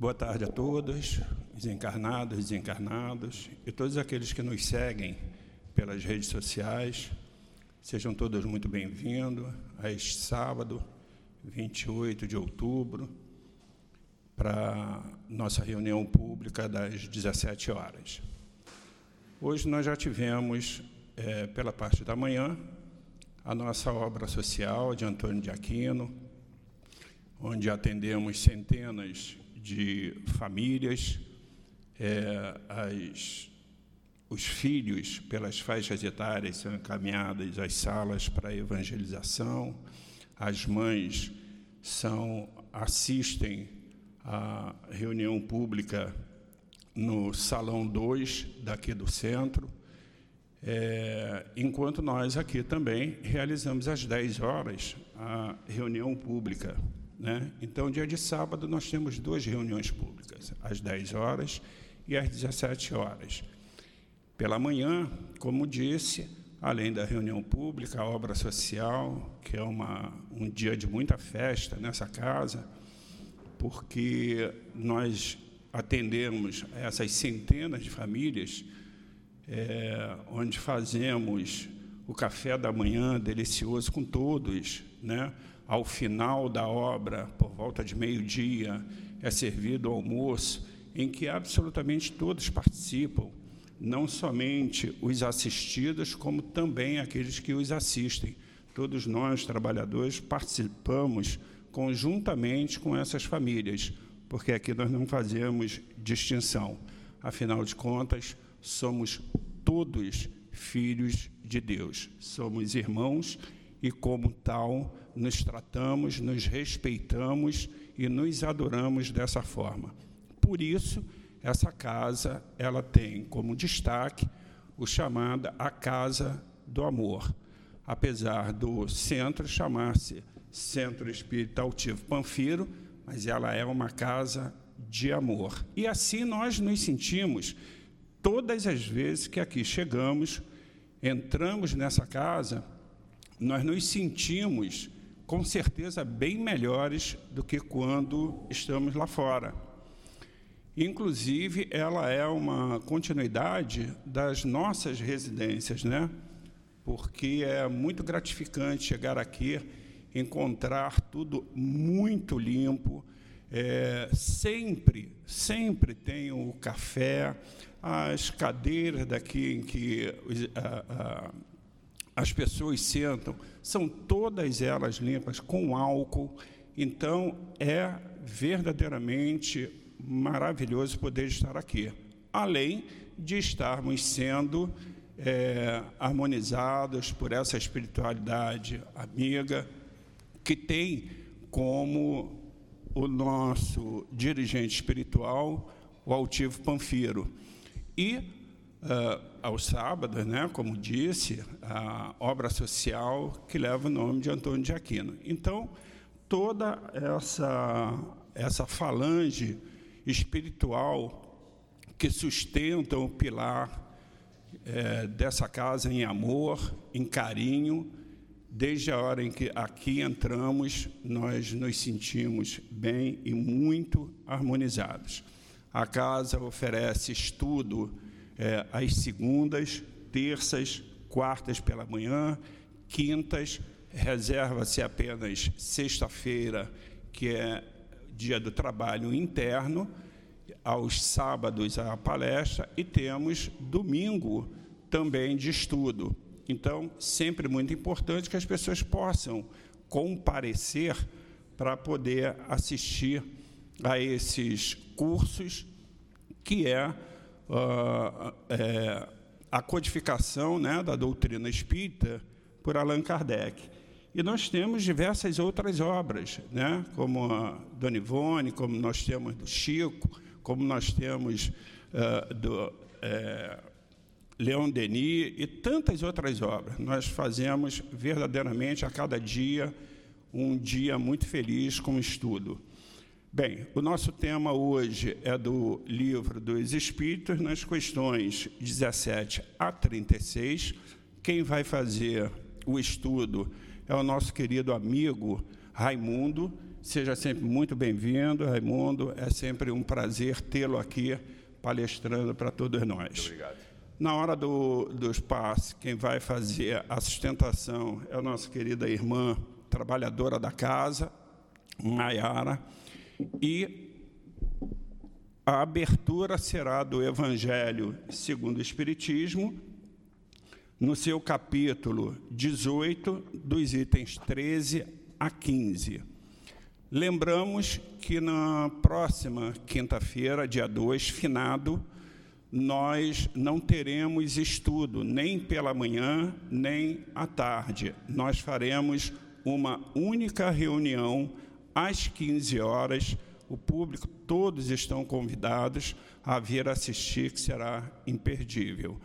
Boa tarde a todos, desencarnados, desencarnados e todos aqueles que nos seguem pelas redes sociais. Sejam todos muito bem-vindos a este sábado, 28 de outubro, para nossa reunião pública das 17 horas. Hoje nós já tivemos, é, pela parte da manhã, a nossa obra social de Antônio de Aquino, onde atendemos centenas de famílias, é, as, os filhos, pelas faixas etárias, são encaminhados às salas para evangelização, as mães são assistem à reunião pública no Salão 2 daqui do centro, é, enquanto nós aqui também realizamos às 10 horas a reunião pública né? Então, dia de sábado, nós temos duas reuniões públicas, às 10 horas e às 17 horas. Pela manhã, como disse, além da reunião pública, a obra social, que é uma, um dia de muita festa nessa casa, porque nós atendemos essas centenas de famílias, é, onde fazemos o café da manhã delicioso com todos, né? Ao final da obra, por volta de meio-dia, é servido o almoço, em que absolutamente todos participam, não somente os assistidos, como também aqueles que os assistem. Todos nós, trabalhadores, participamos conjuntamente com essas famílias, porque aqui nós não fazemos distinção. Afinal de contas, somos todos filhos de Deus, somos irmãos e, como tal, nos tratamos, nos respeitamos e nos adoramos dessa forma. Por isso, essa casa ela tem como destaque o chamada a casa do amor, apesar do centro chamar-se Centro Espírita Altivo Panfiro, mas ela é uma casa de amor. E assim nós nos sentimos todas as vezes que aqui chegamos, entramos nessa casa, nós nos sentimos com certeza bem melhores do que quando estamos lá fora. Inclusive, ela é uma continuidade das nossas residências, né? Porque é muito gratificante chegar aqui, encontrar tudo muito limpo. É, sempre, sempre tem o café, as cadeiras daqui em que as pessoas sentam, são todas elas limpas com álcool. Então, é verdadeiramente maravilhoso poder estar aqui. Além de estarmos sendo é, harmonizados por essa espiritualidade amiga, que tem como o nosso dirigente espiritual o altivo Panfiro. E uh, aos sábados, né, como disse, a obra social que leva o nome de Antônio de Aquino. Então, toda essa, essa falange espiritual que sustenta o pilar é, dessa casa em amor, em carinho, desde a hora em que aqui entramos, nós nos sentimos bem e muito harmonizados. A casa oferece estudo é, às segundas, terças, quartas pela manhã, quintas, reserva-se apenas sexta-feira, que é dia do trabalho interno, aos sábados a palestra e temos domingo também de estudo. Então, sempre muito importante que as pessoas possam comparecer para poder assistir a esses cursos, que é uh, é, a codificação né, da doutrina espírita por Allan Kardec. E nós temos diversas outras obras, né, como a Dona Ivone, como nós temos do Chico, como nós temos uh, do é, Leon Denis e tantas outras obras. Nós fazemos verdadeiramente a cada dia um dia muito feliz com o estudo. Bem, o nosso tema hoje é do livro dos Espíritos, nas questões 17 a 36. Quem vai fazer o estudo é o nosso querido amigo Raimundo, seja sempre muito bem-vindo, Raimundo. É sempre um prazer tê-lo aqui palestrando para todos nós. Muito obrigado. Na hora do, dos passes, quem vai fazer a sustentação é a nossa querida irmã, trabalhadora da casa, Maiara, e a abertura será do Evangelho segundo o Espiritismo, no seu capítulo 18, dos itens 13 a 15. Lembramos que na próxima quinta-feira, dia 2, finado, nós não teremos estudo nem pela manhã, nem à tarde. Nós faremos uma única reunião às 15 horas. O público, todos estão convidados a vir assistir, que será imperdível.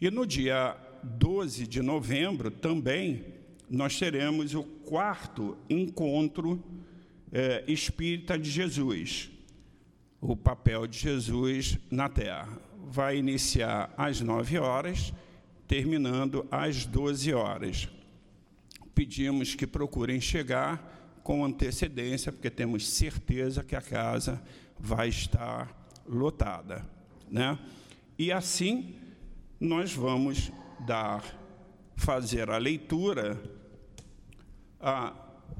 E no dia 12 de novembro também nós teremos o quarto encontro é, espírita de Jesus, o papel de Jesus na Terra. Vai iniciar às 9 horas, terminando às 12 horas. Pedimos que procurem chegar com antecedência, porque temos certeza que a casa vai estar lotada. Né? E assim nós vamos dar, fazer a leitura. Ah,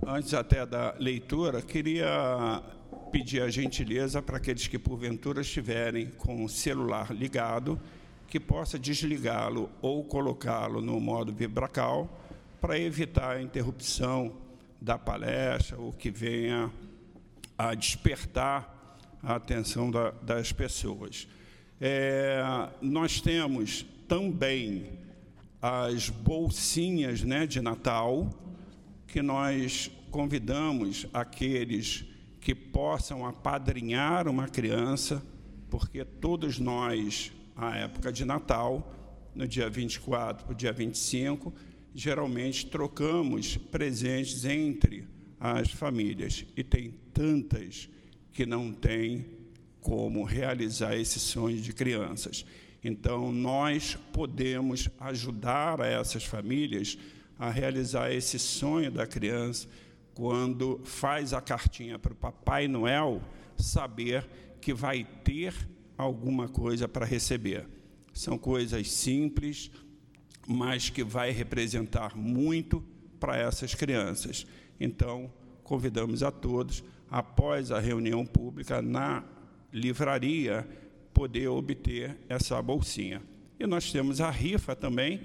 antes até da leitura, queria pedir a gentileza para aqueles que porventura estiverem com o celular ligado, que possa desligá-lo ou colocá-lo no modo vibracal para evitar a interrupção da palestra ou que venha a despertar a atenção da, das pessoas. É, nós temos também as bolsinhas né, de Natal, que nós convidamos aqueles que possam apadrinhar uma criança, porque todos nós, à época de Natal, no dia 24 para o dia 25, geralmente trocamos presentes entre as famílias. E tem tantas que não têm como realizar esse sonho de crianças. Então, nós podemos ajudar essas famílias a realizar esse sonho da criança quando faz a cartinha para o Papai Noel, saber que vai ter alguma coisa para receber. São coisas simples, mas que vai representar muito para essas crianças. Então, convidamos a todos, após a reunião pública na livraria, poder obter essa bolsinha. E nós temos a rifa também,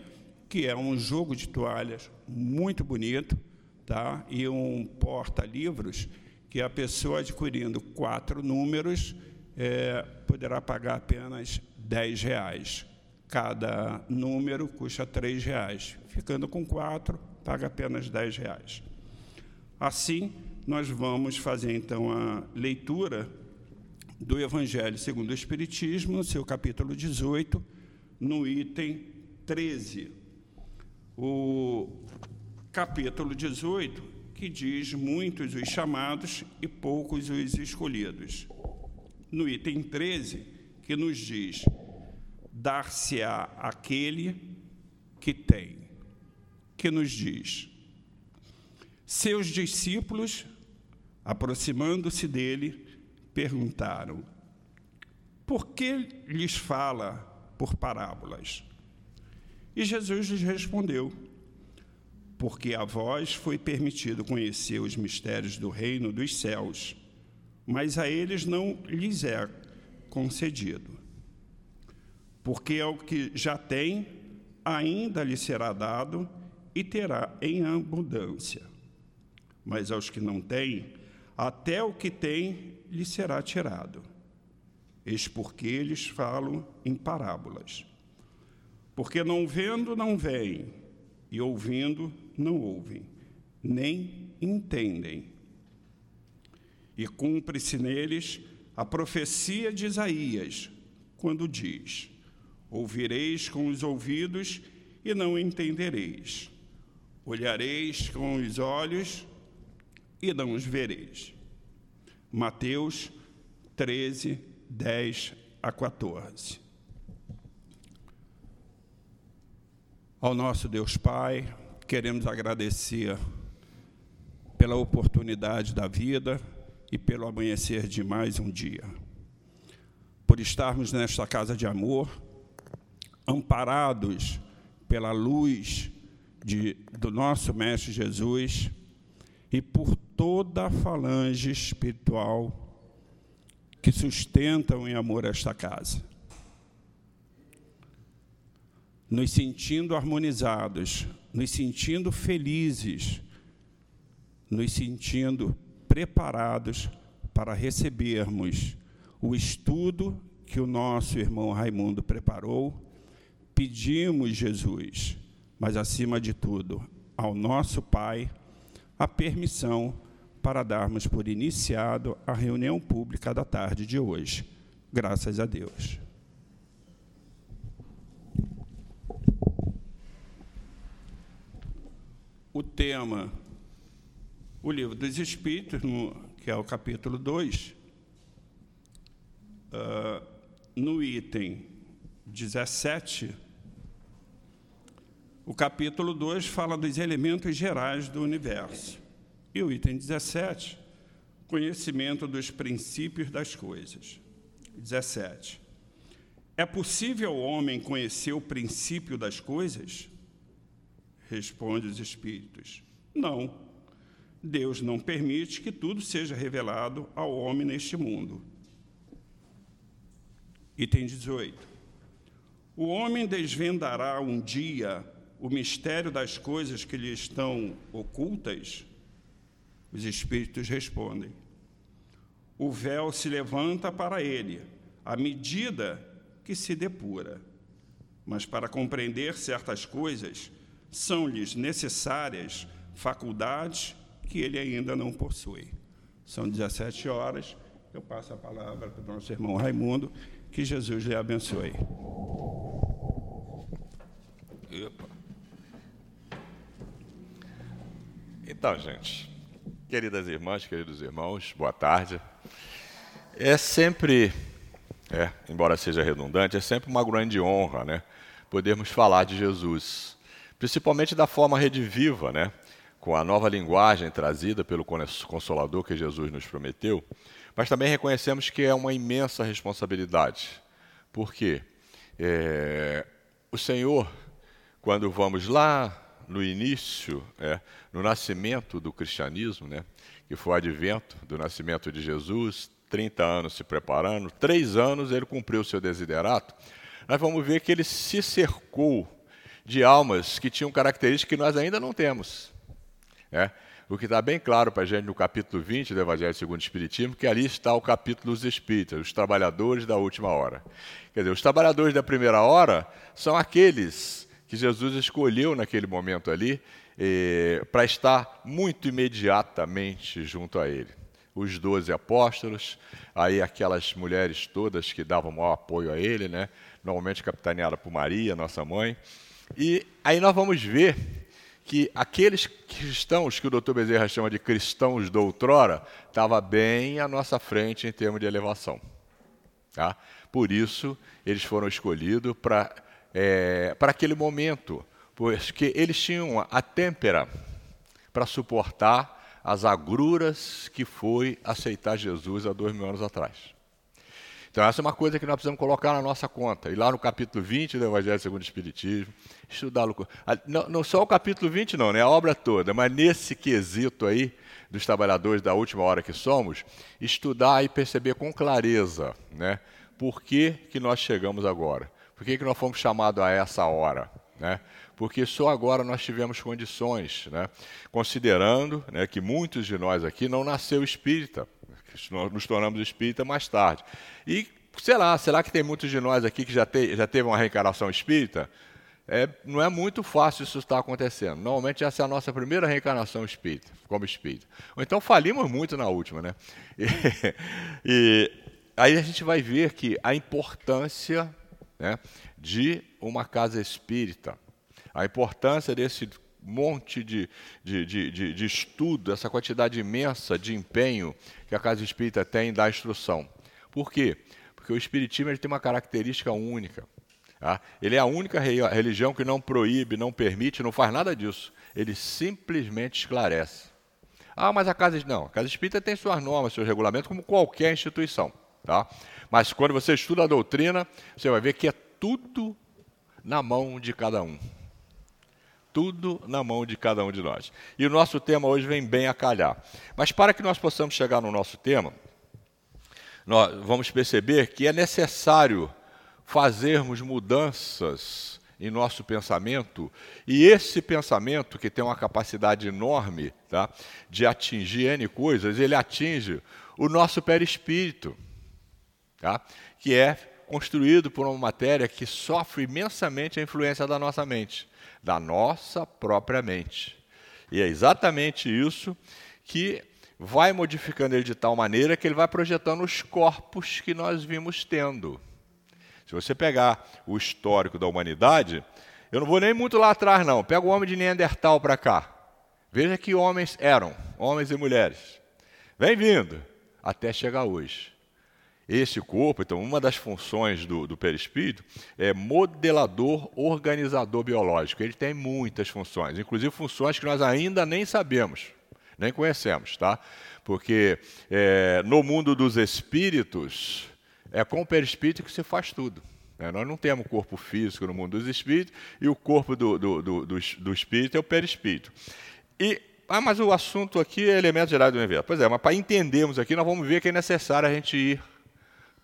que é um jogo de toalhas muito bonito, tá? e um porta-livros, que a pessoa adquirindo quatro números é, poderá pagar apenas 10 reais. Cada número custa três reais. Ficando com quatro, paga apenas 10 reais. Assim, nós vamos fazer então a leitura do Evangelho segundo o Espiritismo, no seu capítulo 18, no item 13. O capítulo 18, que diz muitos os chamados e poucos os escolhidos. No item 13, que nos diz: dar-se-á aquele que tem, que nos diz. Seus discípulos, aproximando-se dele, perguntaram: Por que lhes fala por parábolas? E Jesus lhes respondeu: Porque a vós foi permitido conhecer os mistérios do reino dos céus, mas a eles não lhes é concedido. Porque ao que já tem, ainda lhe será dado e terá em abundância. Mas aos que não têm, até o que tem lhe será tirado. Eis porque eles falam em parábolas. Porque não vendo, não veem, e ouvindo, não ouvem, nem entendem. E cumpre-se neles a profecia de Isaías, quando diz: Ouvireis com os ouvidos e não entendereis, olhareis com os olhos e não os vereis. Mateus 13, 10 a 14. Ao nosso Deus Pai, queremos agradecer pela oportunidade da vida e pelo amanhecer de mais um dia. Por estarmos nesta casa de amor, amparados pela luz de, do nosso Mestre Jesus e por toda a falange espiritual que sustentam em amor esta casa. Nos sentindo harmonizados, nos sentindo felizes, nos sentindo preparados para recebermos o estudo que o nosso irmão Raimundo preparou, pedimos, Jesus, mas acima de tudo, ao nosso Pai, a permissão para darmos por iniciado a reunião pública da tarde de hoje. Graças a Deus. O tema, o livro dos Espíritos, no, que é o capítulo 2, uh, ah, no item 17, o capítulo 2 fala dos elementos gerais do universo. E o item 17, conhecimento dos princípios das coisas. 17. É possível o homem conhecer o princípio das coisas? Responde os espíritos. Não. Deus não permite que tudo seja revelado ao homem neste mundo. Item 18. O homem desvendará um dia o mistério das coisas que lhe estão ocultas? Os espíritos respondem: O véu se levanta para ele, à medida que se depura. Mas para compreender certas coisas, são-lhes necessárias faculdades que ele ainda não possui. São 17 horas. Eu passo a palavra para o nosso irmão Raimundo. Que Jesus lhe abençoe. Epa. Então, gente, Queridas irmãs, queridos irmãos, boa tarde. É sempre, é, embora seja redundante, é sempre uma grande honra, né, podermos falar de Jesus, principalmente da forma rediviva, né, com a nova linguagem trazida pelo Consolador que Jesus nos prometeu, mas também reconhecemos que é uma imensa responsabilidade. Por quê? É, o Senhor, quando vamos lá no início, é, no nascimento do cristianismo, né, que foi o advento do nascimento de Jesus, 30 anos se preparando, três anos ele cumpriu o seu desiderato, nós vamos ver que ele se cercou de almas que tinham características que nós ainda não temos. É, o que está bem claro para a gente no capítulo 20 do Evangelho segundo o Espiritismo, que ali está o capítulo dos Espíritas, os trabalhadores da última hora. Quer dizer, os trabalhadores da primeira hora são aqueles que Jesus escolheu naquele momento ali eh, para estar muito imediatamente junto a ele. Os doze apóstolos, aí aquelas mulheres todas que davam maior apoio a ele, né? normalmente capitaneada por Maria, nossa mãe. E aí nós vamos ver que aqueles cristãos que o doutor Bezerra chama de cristãos doutrora, estava bem à nossa frente em termos de elevação. Tá? Por isso, eles foram escolhidos para é, para aquele momento, porque eles tinham a têmpera para suportar as agruras que foi aceitar Jesus há dois mil anos atrás. Então, essa é uma coisa que nós precisamos colocar na nossa conta. E lá no capítulo 20 do Evangelho segundo o Espiritismo, estudar. Não, não só o capítulo 20, não, né? a obra toda, mas nesse quesito aí, dos trabalhadores da última hora que somos, estudar e perceber com clareza né? por que, que nós chegamos agora. Por que, que nós fomos chamados a essa hora? Né? Porque só agora nós tivemos condições, né? considerando né, que muitos de nós aqui não nasceu espírita, nós nos tornamos espírita mais tarde. E, sei lá, será que tem muitos de nós aqui que já, te, já teve uma reencarnação espírita? É, não é muito fácil isso estar acontecendo. Normalmente essa é a nossa primeira reencarnação espírita, como espírita. Ou então falimos muito na última, né? E, e aí a gente vai ver que a importância né, de uma casa espírita. A importância desse monte de, de, de, de, estudo, essa quantidade imensa de empenho que a casa espírita tem da instrução. Por quê? Porque o espiritismo ele tem uma característica única. Tá? Ele é a única religião que não proíbe, não permite, não faz nada disso. Ele simplesmente esclarece. Ah, mas a casa não, a casa espírita tem suas normas, seus regulamentos, como qualquer instituição, tá? Mas quando você estuda a doutrina, você vai ver que é tudo na mão de cada um. Tudo na mão de cada um de nós. E o nosso tema hoje vem bem a calhar. Mas para que nós possamos chegar no nosso tema, nós vamos perceber que é necessário fazermos mudanças em nosso pensamento, e esse pensamento, que tem uma capacidade enorme tá, de atingir N coisas, ele atinge o nosso perispírito, tá, que é construído por uma matéria que sofre imensamente a influência da nossa mente, da nossa própria mente. E é exatamente isso que vai modificando ele de tal maneira que ele vai projetando os corpos que nós vimos tendo. Se você pegar o histórico da humanidade, eu não vou nem muito lá atrás, não. Pega o homem de Neandertal para cá. Veja que homens eram, homens e mulheres. Vem vindo, até chegar hoje. Esse corpo, então, uma das funções do, do perispírito é modelador, organizador biológico. Ele tem muitas funções, inclusive funções que nós ainda nem sabemos, nem conhecemos, tá? Porque é, no mundo dos espíritos, é com o perispírito que se faz tudo. É, nós não temos corpo físico no mundo dos espíritos e o corpo do, do, do, do, do espírito é o perispírito. E, ah, mas o assunto aqui é elementos gerais do universo. Pois é, mas para entendermos aqui, nós vamos ver que é necessário a gente ir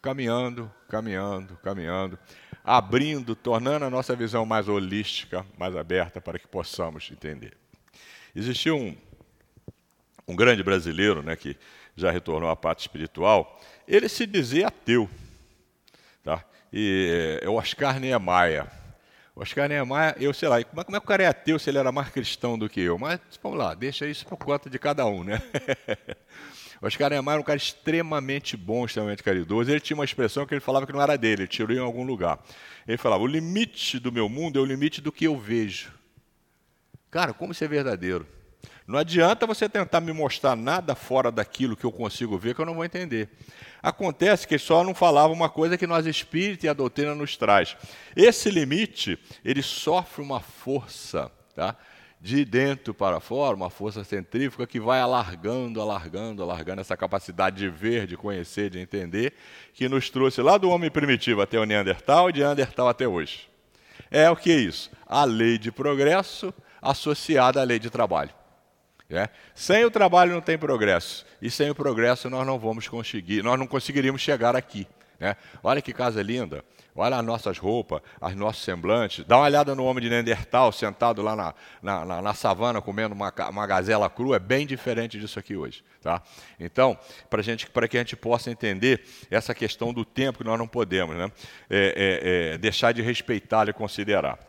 caminhando, caminhando, caminhando, abrindo, tornando a nossa visão mais holística, mais aberta, para que possamos entender. Existiu um, um grande brasileiro né, que já retornou à parte espiritual, ele se dizia ateu. Tá? E é o Oscar Niemeyer. Oscar Niemeyer, eu sei lá, como é, como é que o cara é ateu se ele era mais cristão do que eu? Mas vamos lá, deixa isso por conta de cada um, né? o Oscar Niemeyer era um cara extremamente bom, extremamente caridoso. Ele tinha uma expressão que ele falava que não era dele, ele tirou em algum lugar. Ele falava: o limite do meu mundo é o limite do que eu vejo. Cara, como isso é verdadeiro? Não adianta você tentar me mostrar nada fora daquilo que eu consigo ver que eu não vou entender. Acontece que só não falava uma coisa que nós espíritos e a doutrina nos traz. Esse limite, ele sofre uma força, tá? De dentro para fora, uma força centrífuga que vai alargando, alargando, alargando essa capacidade de ver, de conhecer, de entender, que nos trouxe lá do homem primitivo até o Neandertal e de Neandertal até hoje. É o que é isso? A lei de progresso associada à lei de trabalho. É? Sem o trabalho não tem progresso. E sem o progresso nós não vamos conseguir, nós não conseguiríamos chegar aqui. Né? Olha que casa linda. Olha as nossas roupas, os nossos semblantes. Dá uma olhada no homem de Neandertal sentado lá na, na, na, na savana comendo uma, uma, gazela crua. É bem diferente disso aqui hoje. Tá? Então, para que a gente possa entender essa questão do tempo que nós não podemos né? É, é, é, deixar de respeitar e considerar.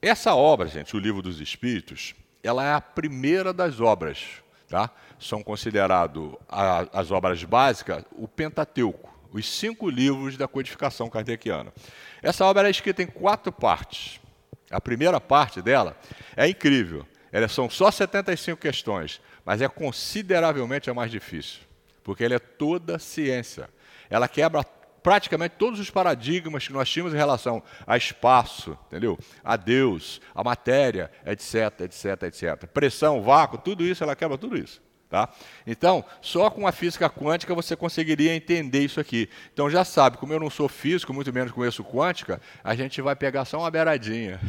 Essa obra, gente, o Livro dos Espíritos, ela é a primeira das obras. Tá? São consideradas as obras básicas o Pentateuco, os cinco livros da codificação kardeciana. Essa obra é escrita em quatro partes. A primeira parte dela é incrível. Elas são só 75 questões, mas é consideravelmente a mais difícil, porque ela é toda ciência. Ela quebra praticamente todos os paradigmas que nós tínhamos em relação a espaço, entendeu? A Deus, a matéria, etc, etc, etc. Pressão, vácuo, tudo isso, ela quebra tudo isso. Tá? Então, só com a física quântica você conseguiria entender isso aqui. Então já sabe, como eu não sou físico, muito menos conheço quântica, a gente vai pegar só uma beiradinha.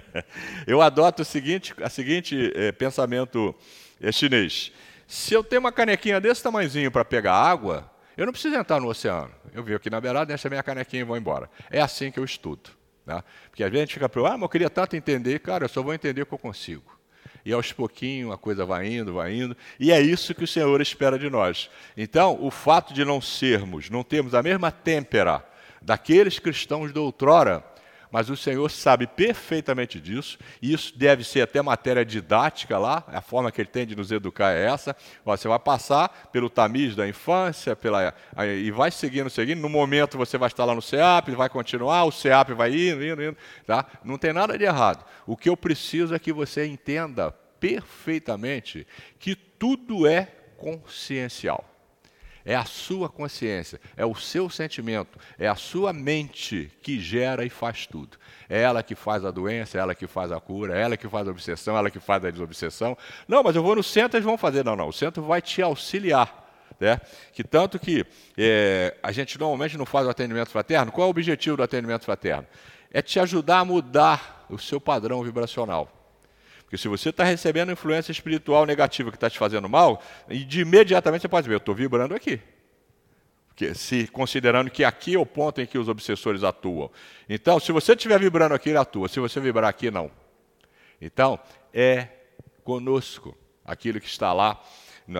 eu adoto o seguinte, a seguinte é, pensamento é, chinês. Se eu tenho uma canequinha desse tamanhozinho para pegar água, eu não preciso entrar no oceano. Eu venho aqui na beirada, deixo a minha canequinha e vou embora. É assim que eu estudo. Né? Porque às vezes a gente fica preocupado, ah, mas eu queria tanto entender. Cara, eu só vou entender o que eu consigo. E aos pouquinhos a coisa vai indo, vai indo. E é isso que o Senhor espera de nós. Então, o fato de não sermos, não termos a mesma têmpera daqueles cristãos de outrora, mas o Senhor sabe perfeitamente disso, e isso deve ser até matéria didática lá, a forma que Ele tem de nos educar é essa. Você vai passar pelo tamiz da infância, pela, e vai seguindo, seguindo. No momento você vai estar lá no CEAP, vai continuar, o CEAP vai indo, indo, indo. Tá? Não tem nada de errado. O que eu preciso é que você entenda perfeitamente que tudo é consciencial. É a sua consciência, é o seu sentimento, é a sua mente que gera e faz tudo. É ela que faz a doença, é ela que faz a cura, é ela que faz a obsessão, é ela que faz a desobsessão. Não, mas eu vou no centro, eles vão fazer. Não, não, o centro vai te auxiliar. Né? Que tanto que é, a gente normalmente não faz o atendimento fraterno. Qual é o objetivo do atendimento fraterno? É te ajudar a mudar o seu padrão vibracional. Porque se você está recebendo influência espiritual negativa que está te fazendo mal, de imediatamente você pode ver, eu estou vibrando aqui. Porque, se considerando que aqui é o ponto em que os obsessores atuam. Então, se você estiver vibrando aqui, ele atua. Se você vibrar aqui, não. Então, é conosco aquilo que está lá,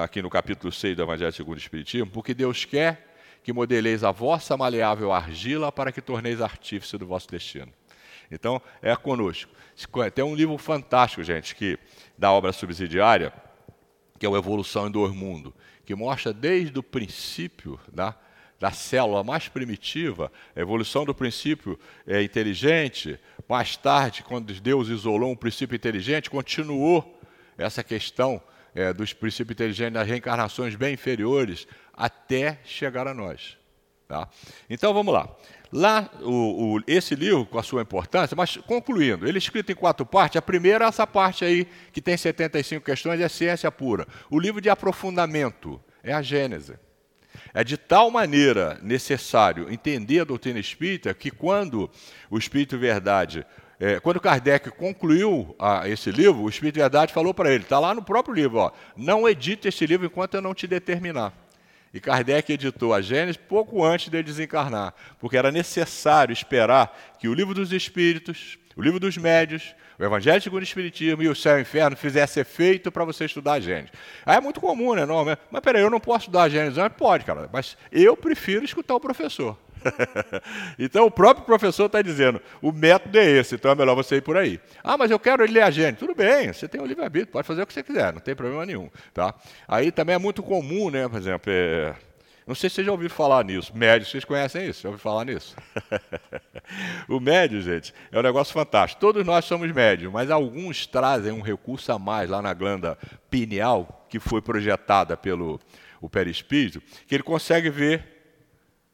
aqui no capítulo 6 do Evangelho segundo o Espiritismo, porque Deus quer que modeleis a vossa maleável argila para que torneis artífice do vosso destino. Então, é conosco. Tem um livro fantástico, gente, que da obra subsidiária, que é o Evolução em Dois Mundos, que mostra desde o princípio da, da célula mais primitiva, a evolução do princípio é, inteligente, mais tarde, quando Deus isolou um princípio inteligente, continuou essa questão é, dos princípios inteligentes das reencarnações bem inferiores até chegar a nós. Tá? Então vamos lá. Lá, o, o, esse livro, com a sua importância, mas concluindo, ele é escrito em quatro partes. A primeira é essa parte aí, que tem 75 questões, é ciência pura. O livro de aprofundamento é a Gênese. É de tal maneira necessário entender a doutrina espírita que quando o Espírito Verdade, é, quando Kardec concluiu a, esse livro, o Espírito Verdade falou para ele, está lá no próprio livro, ó, não edite esse livro enquanto eu não te determinar. E Kardec editou a Gênesis pouco antes de desencarnar, porque era necessário esperar que o livro dos Espíritos, o livro dos Médios, o Evangelho segundo o Espiritismo e o Céu e o Inferno fizesse efeito para você estudar a Gênesis. Aí é muito comum, né? Não, mas peraí, eu não posso estudar a Gênesis antes? Pode, cara, mas eu prefiro escutar o professor. então o próprio professor está dizendo, o método é esse, então é melhor você ir por aí. Ah, mas eu quero ler a gente. Tudo bem, você tem o livre-arbítrio, pode fazer o que você quiser, não tem problema nenhum. Tá? Aí também é muito comum, né, por exemplo, é... não sei se vocês já ouviram falar nisso, médios, vocês conhecem isso? Já ouviram falar nisso? o médio, gente, é um negócio fantástico. Todos nós somos médios, mas alguns trazem um recurso a mais lá na glândula pineal, que foi projetada pelo o perispírito, que ele consegue ver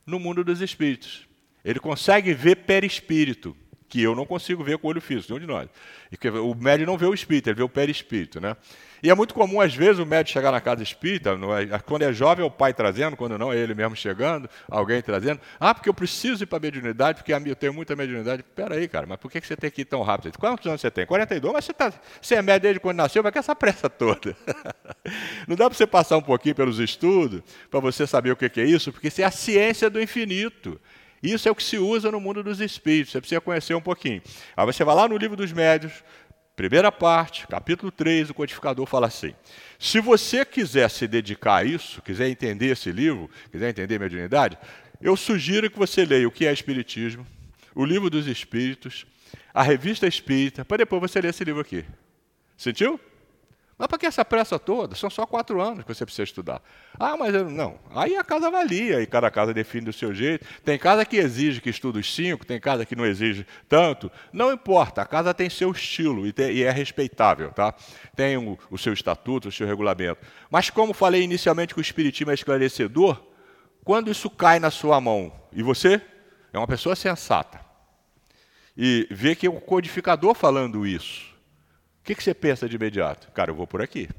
no mundo dos espíritos. Ele consegue ver perispírito, que eu não consigo ver com o olho físico, nenhum de nós. E o médium não vê o espírito, ele vê o perispírito. Né? E é muito comum, às vezes, o médium chegar na casa espírita, é, quando é jovem é o pai trazendo, quando não é ele mesmo chegando, alguém trazendo. Ah, porque eu preciso ir para a mediunidade, porque eu tenho muita mediunidade. Espera aí, cara, mas por que você tem que ir tão rápido? Quantos anos você tem? 42? Mas você, tá, você é médium desde quando nasceu, mas que essa pressa toda? não dá para você passar um pouquinho pelos estudos, para você saber o que é isso? Porque isso é a ciência do infinito. Isso é o que se usa no mundo dos espíritos, você precisa conhecer um pouquinho. Aí você vai lá no livro dos médios, primeira parte, capítulo 3, o codificador fala assim: se você quiser se dedicar a isso, quiser entender esse livro, quiser entender mediunidade, eu sugiro que você leia o que é Espiritismo, o livro dos Espíritos, a revista Espírita, para depois você ler esse livro aqui. Sentiu? Mas para que essa pressa toda? São só quatro anos que você precisa estudar. Ah, mas eu, não. Aí a casa avalia, e cada casa define do seu jeito. Tem casa que exige que estude os cinco, tem casa que não exige tanto. Não importa, a casa tem seu estilo e, tem, e é respeitável. Tá? Tem o, o seu estatuto, o seu regulamento. Mas como falei inicialmente que o Espiritismo é esclarecedor, quando isso cai na sua mão e você é uma pessoa sensata e vê que é o codificador falando isso, o que, que você pensa de imediato? Cara, eu vou por aqui.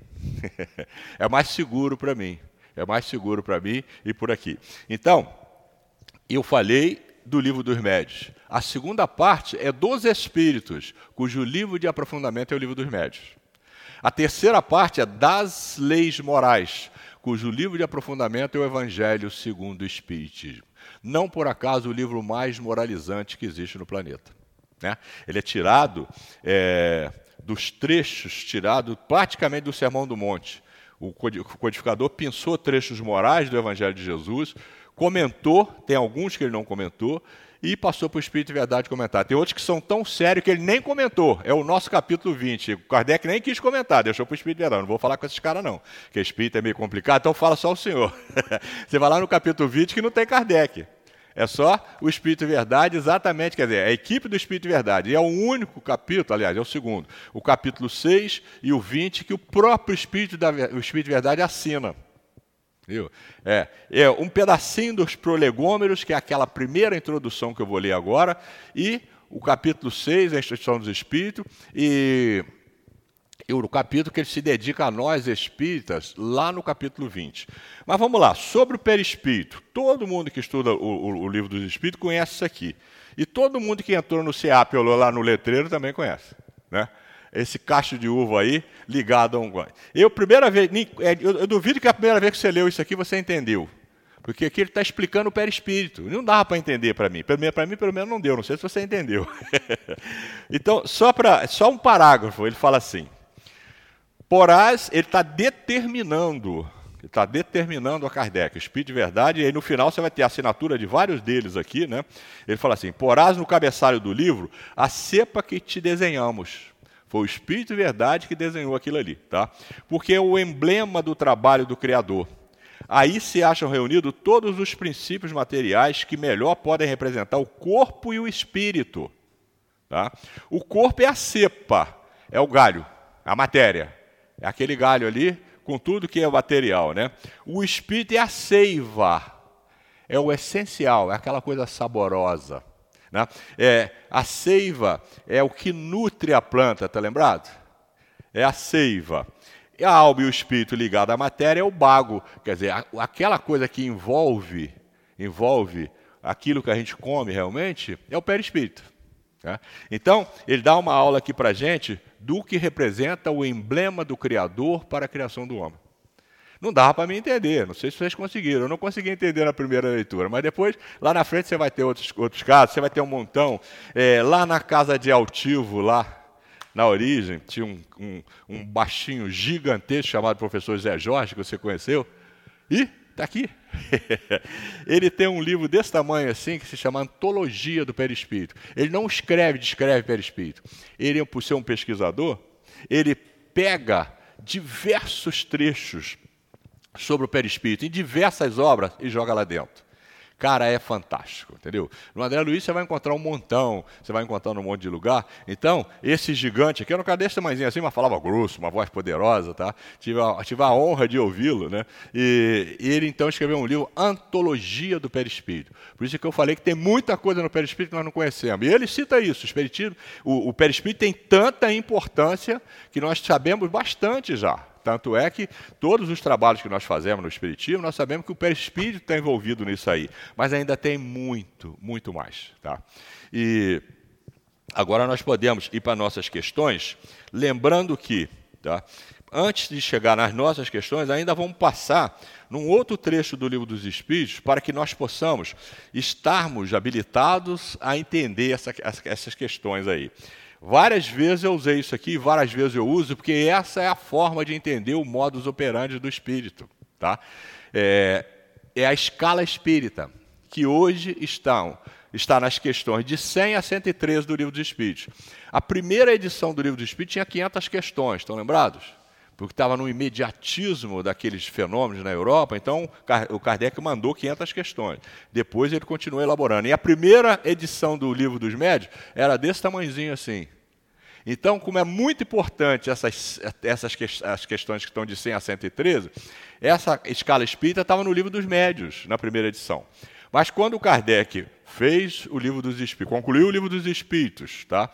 é mais seguro para mim. É mais seguro para mim e por aqui. Então, eu falei do livro dos médios. A segunda parte é dos espíritos, cujo livro de aprofundamento é o livro dos médios. A terceira parte é das leis morais, cujo livro de aprofundamento é o Evangelho segundo o Espiritismo. Não por acaso o livro mais moralizante que existe no planeta. Né? Ele é tirado é, dos trechos tirados praticamente do Sermão do Monte. O codificador pensou trechos morais do Evangelho de Jesus, comentou, tem alguns que ele não comentou, e passou para o Espírito de Verdade comentar. Tem outros que são tão sérios que ele nem comentou. É o nosso capítulo 20. O Kardec nem quis comentar, deixou para o Espírito de Verdade. Não vou falar com esses caras, não, porque Espírito é meio complicado, então fala só o Senhor. Você vai lá no capítulo 20 que não tem Kardec. É só o Espírito Verdade, exatamente, quer dizer, a equipe do Espírito Verdade. E é o único capítulo, aliás, é o segundo, o capítulo 6 e o 20, que o próprio Espírito, da, o Espírito Verdade assina. Viu? É, é um pedacinho dos prolegômeros, que é aquela primeira introdução que eu vou ler agora, e o capítulo 6, a instrução dos espíritos, e, e o capítulo que ele se dedica a nós espíritas, lá no capítulo 20. Mas vamos lá, sobre o perispírito. Todo mundo que estuda o, o, o livro dos espíritos conhece isso aqui. E todo mundo que entrou no CEAP ou lá no letreiro também conhece. Né? esse cacho de uva aí ligado a um guai. Eu, primeira vez, é, eu, duvido que a primeira vez que você leu isso aqui você entendeu. Porque aqui ele está explicando o perispírito. Não dava para entender para mim. Para mim, pelo menos, não deu. Não sei se você entendeu. então, só, pra, só um parágrafo, ele fala assim. Porás, ele está determinando, está determinando a Kardec, o Espírito de Verdade, e aí no final você vai ter a assinatura de vários deles aqui, né? Ele fala assim: Porás no cabeçalho do livro a cepa que te desenhamos foi o Espírito de Verdade que desenhou aquilo ali, tá? Porque é o emblema do trabalho do Criador. Aí se acham reunidos todos os princípios materiais que melhor podem representar o corpo e o espírito. Tá? O corpo é a cepa, é o galho, a matéria. É aquele galho ali com tudo que é material. Né? O espírito é a seiva, é o essencial, é aquela coisa saborosa. Né? É, a seiva é o que nutre a planta, está lembrado? É a seiva. E a alma e o espírito ligado à matéria é o bago, quer dizer, aquela coisa que envolve, envolve aquilo que a gente come realmente, é o perispírito. Tá? Então, ele dá uma aula aqui para a gente do que representa o emblema do Criador para a criação do homem. Não dava para me entender, não sei se vocês conseguiram. Eu não consegui entender na primeira leitura, mas depois, lá na frente, você vai ter outros, outros casos, você vai ter um montão. É, lá na casa de Altivo, lá na origem, tinha um, um, um baixinho gigantesco chamado professor Zé Jorge, que você conheceu. E está aqui. ele tem um livro desse tamanho assim, que se chama Antologia do Perispírito. Ele não escreve, descreve perispírito. Ele, por ser um pesquisador, ele pega diversos trechos sobre o perispírito em diversas obras e joga lá dentro. Cara, é fantástico, entendeu? No André Luiz você vai encontrar um montão, você vai encontrar um monte de lugar. Então, esse gigante aqui, eu não cadê esse tamanhozinho assim, mas falava grosso, uma voz poderosa, tá? Tive a, tive a honra de ouvi-lo, né? E, e, ele então escreveu um livro, Antologia do Perispírito. Por isso que eu falei que tem muita coisa no perispírito que nós não conhecemos. E ele cita isso, o, o, o perispírito tem tanta importância que nós sabemos bastante já. Tanto é que todos os trabalhos que nós fazemos no Espiritismo, nós sabemos que o perispírito está envolvido nisso aí. Mas ainda tem muito, muito mais. Tá? E agora nós podemos ir para nossas questões, lembrando que, tá, antes de chegar nas nossas questões, ainda vamos passar num outro trecho do Livro dos Espíritos para que nós possamos estarmos habilitados a entender essa, essas questões aí. Várias vezes eu usei isso aqui, várias vezes eu uso, porque essa é a forma de entender o modus operandi do espírito. Tá? É, é a escala espírita, que hoje estão, está nas questões de 100 a 113 do Livro dos Espíritos. A primeira edição do Livro dos Espíritos tinha 500 questões, estão lembrados? Porque estava no imediatismo daqueles fenômenos na Europa, então o Kardec mandou 500 questões. Depois ele continuou elaborando. E a primeira edição do Livro dos Médios era desse tamanhozinho assim. Então, como é muito importante essas, essas as questões que estão de 100 a 113, essa escala espírita estava no livro dos médios, na primeira edição. Mas quando o Kardec fez o livro dos espíritos, concluiu o livro dos espíritos, tá?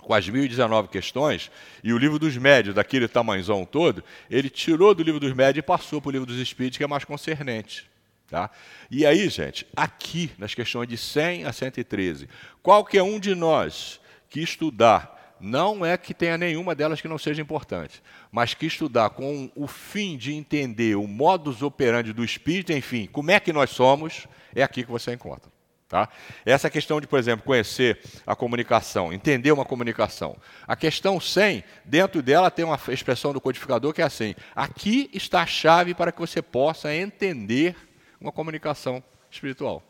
Com as 1019 questões, e o livro dos médios, daquele tamanzão todo, ele tirou do livro dos médios e passou para o livro dos espíritos, que é mais concernente. Tá? E aí, gente, aqui, nas questões de 100 a 113, qualquer um de nós que estudar não é que tenha nenhuma delas que não seja importante, mas que estudar com o fim de entender o modus operandi do espírito, enfim, como é que nós somos, é aqui que você encontra. Tá? Essa questão de, por exemplo, conhecer a comunicação, entender uma comunicação. A questão 100, dentro dela tem uma expressão do codificador que é assim: aqui está a chave para que você possa entender uma comunicação espiritual.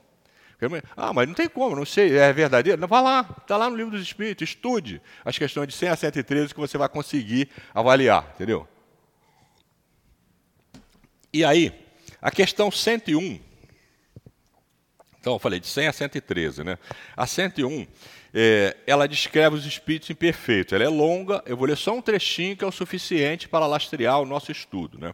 Ah, mas não tem como, não sei, é verdadeiro? Não, vá lá, está lá no livro dos Espíritos, estude as questões de 100 a 113 que você vai conseguir avaliar, entendeu? E aí, a questão 101, então eu falei de 100 a 113, né? A 101, é, ela descreve os espíritos imperfeitos. Ela é longa, eu vou ler só um trechinho que é o suficiente para lastrear o nosso estudo, né?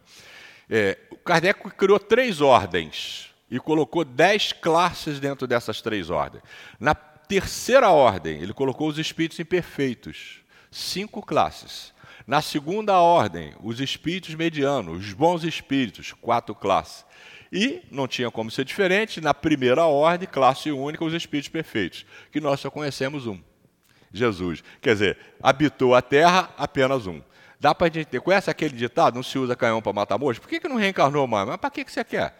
É, Kardec criou três ordens e colocou dez classes dentro dessas três ordens. Na terceira ordem, ele colocou os espíritos imperfeitos, cinco classes. Na segunda ordem, os espíritos medianos, os bons espíritos, quatro classes. E não tinha como ser diferente, na primeira ordem, classe única, os espíritos perfeitos, que nós só conhecemos um, Jesus. Quer dizer, habitou a terra apenas um. Dá para a gente ter. Conhece aquele ditado? Não se usa canhão para matar moço? Por que, que não reencarnou mais? Mas para que, que você quer?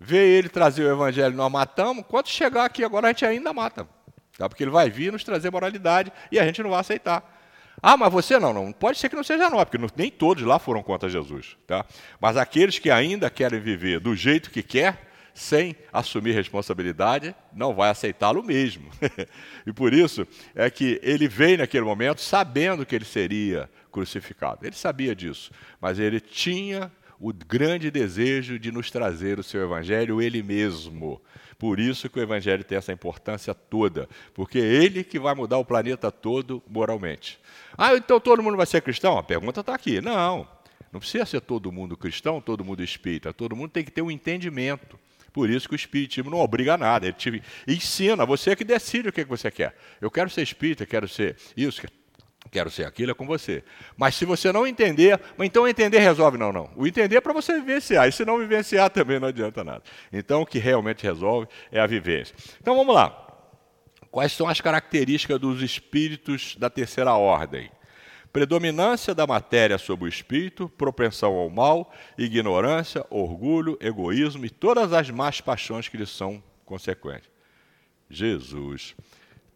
Ver ele trazer o evangelho, nós matamos. Quando chegar aqui agora, a gente ainda mata. Tá? Porque ele vai vir nos trazer moralidade e a gente não vai aceitar. Ah, mas você não, não. Pode ser que não seja não, porque nem todos lá foram contra Jesus. Tá? Mas aqueles que ainda querem viver do jeito que quer, sem assumir responsabilidade, não vai aceitá-lo mesmo. e por isso é que ele veio naquele momento sabendo que ele seria crucificado. Ele sabia disso, mas ele tinha o grande desejo de nos trazer o seu evangelho ele mesmo. Por isso que o evangelho tem essa importância toda, porque é ele que vai mudar o planeta todo moralmente. Ah, então todo mundo vai ser cristão? A pergunta está aqui. Não, não precisa ser todo mundo cristão, todo mundo espírita. Todo mundo tem que ter um entendimento. Por isso que o espiritismo não obriga a nada. Ele te ensina, você é que decide o que você quer. Eu quero ser espírita, quero ser isso, ser aquilo, é com você. Mas se você não entender, então entender resolve, não, não. O entender é para você vivenciar, e se não vivenciar também não adianta nada. Então o que realmente resolve é a vivência. Então vamos lá. Quais são as características dos espíritos da terceira ordem? Predominância da matéria sobre o espírito, propensão ao mal, ignorância, orgulho, egoísmo e todas as más paixões que lhes são consequentes. Jesus.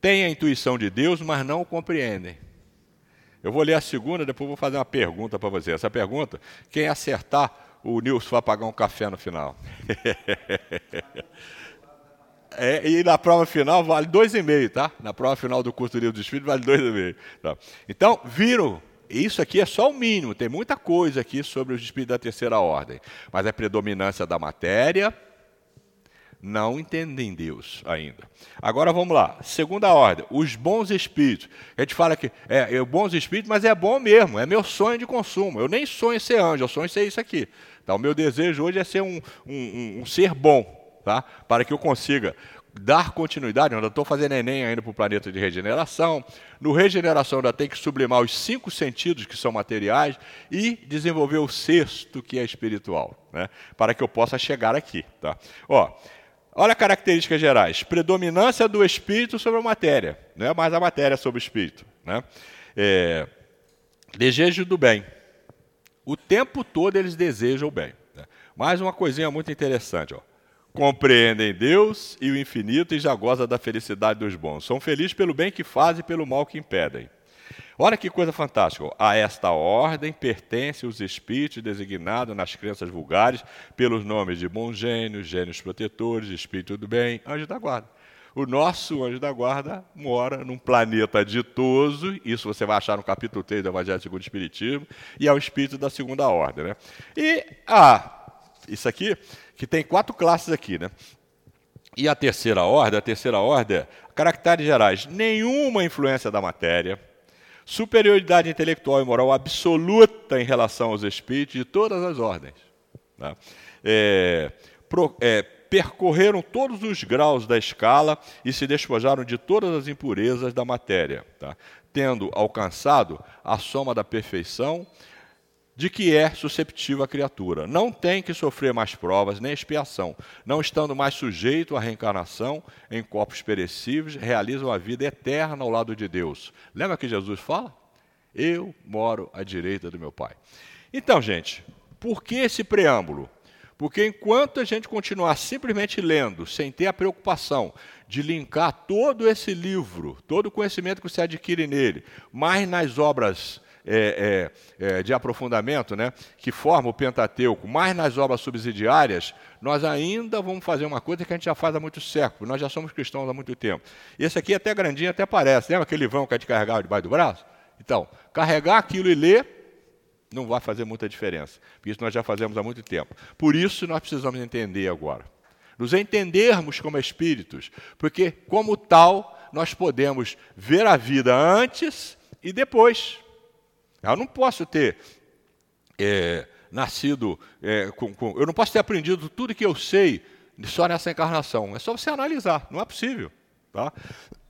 Tem a intuição de Deus, mas não o compreendem. Eu vou ler a segunda, depois vou fazer uma pergunta para você. Essa pergunta, quem acertar, o Nilson vai pagar um café no final. É, e na prova final vale 2,5, tá? Na prova final do curso do livro do Espírito vale 2,5. Tá? Então, viram? Isso aqui é só o mínimo, tem muita coisa aqui sobre os espíritos da terceira ordem. Mas a predominância da matéria, não entendem Deus ainda. Agora vamos lá. Segunda ordem, os bons espíritos. A gente fala que é, é bons espíritos, mas é bom mesmo, é meu sonho de consumo. Eu nem sonho em ser anjo, eu sonho em ser isso aqui. Tá? O meu desejo hoje é ser um, um, um, um ser bom tá? para que eu consiga dar continuidade, eu ainda estou fazendo Enem ainda para o planeta de regeneração. No regeneração ainda tem que sublimar os cinco sentidos que são materiais e desenvolver o sexto, que é espiritual, né? para que eu possa chegar aqui. Tá? Ó, olha características gerais. Predominância do espírito sobre a matéria, não é mais a matéria sobre o espírito. Né? É, desejo do bem. O tempo todo eles desejam o bem. Né? Mais uma coisinha muito interessante. Ó compreendem Deus e o infinito e já gozam da felicidade dos bons. São felizes pelo bem que fazem e pelo mal que impedem. Olha que coisa fantástica. A esta ordem pertencem os espíritos designados nas crenças vulgares pelos nomes de bons gênios, gênios protetores, espírito do bem, anjo da guarda. O nosso anjo da guarda mora num planeta ditoso, isso você vai achar no capítulo 3 do Evangelho segundo o Espiritismo, e é o espírito da segunda ordem. Né? E ah, isso aqui que tem quatro classes aqui, né? E a terceira ordem, a terceira ordem, caracteres gerais, nenhuma influência da matéria, superioridade intelectual e moral absoluta em relação aos espíritos de todas as ordens. Né? É, pro, é, percorreram todos os graus da escala e se despojaram de todas as impurezas da matéria, tá? tendo alcançado a soma da perfeição de que é susceptível a criatura. Não tem que sofrer mais provas nem expiação, não estando mais sujeito à reencarnação em corpos perecíveis, realizam a vida eterna ao lado de Deus. Lembra que Jesus fala? Eu moro à direita do meu Pai. Então, gente, por que esse preâmbulo? Porque enquanto a gente continuar simplesmente lendo, sem ter a preocupação de linkar todo esse livro, todo o conhecimento que você adquire nele, mais nas obras é, é, é, de aprofundamento, né, que forma o Pentateuco, mais nas obras subsidiárias, nós ainda vamos fazer uma coisa que a gente já faz há muito séculos, nós já somos cristãos há muito tempo. Esse aqui é até grandinho, até parece. Lembra aquele vão que a gente carregava debaixo do braço? Então, carregar aquilo e ler não vai fazer muita diferença, porque isso nós já fazemos há muito tempo. Por isso nós precisamos entender agora. Nos entendermos como espíritos, porque como tal nós podemos ver a vida antes e depois. Eu não posso ter é, nascido é, com, com, Eu não posso ter aprendido tudo que eu sei só nessa encarnação. É só você analisar, não é possível. Tá?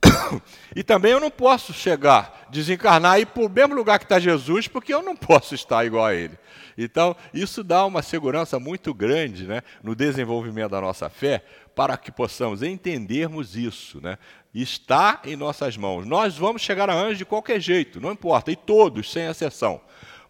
E também eu não posso chegar, desencarnar e ir para o mesmo lugar que está Jesus, porque eu não posso estar igual a ele. Então, isso dá uma segurança muito grande né, no desenvolvimento da nossa fé, para que possamos entendermos isso. Né? Está em nossas mãos. Nós vamos chegar a anjos de qualquer jeito, não importa, e todos, sem exceção.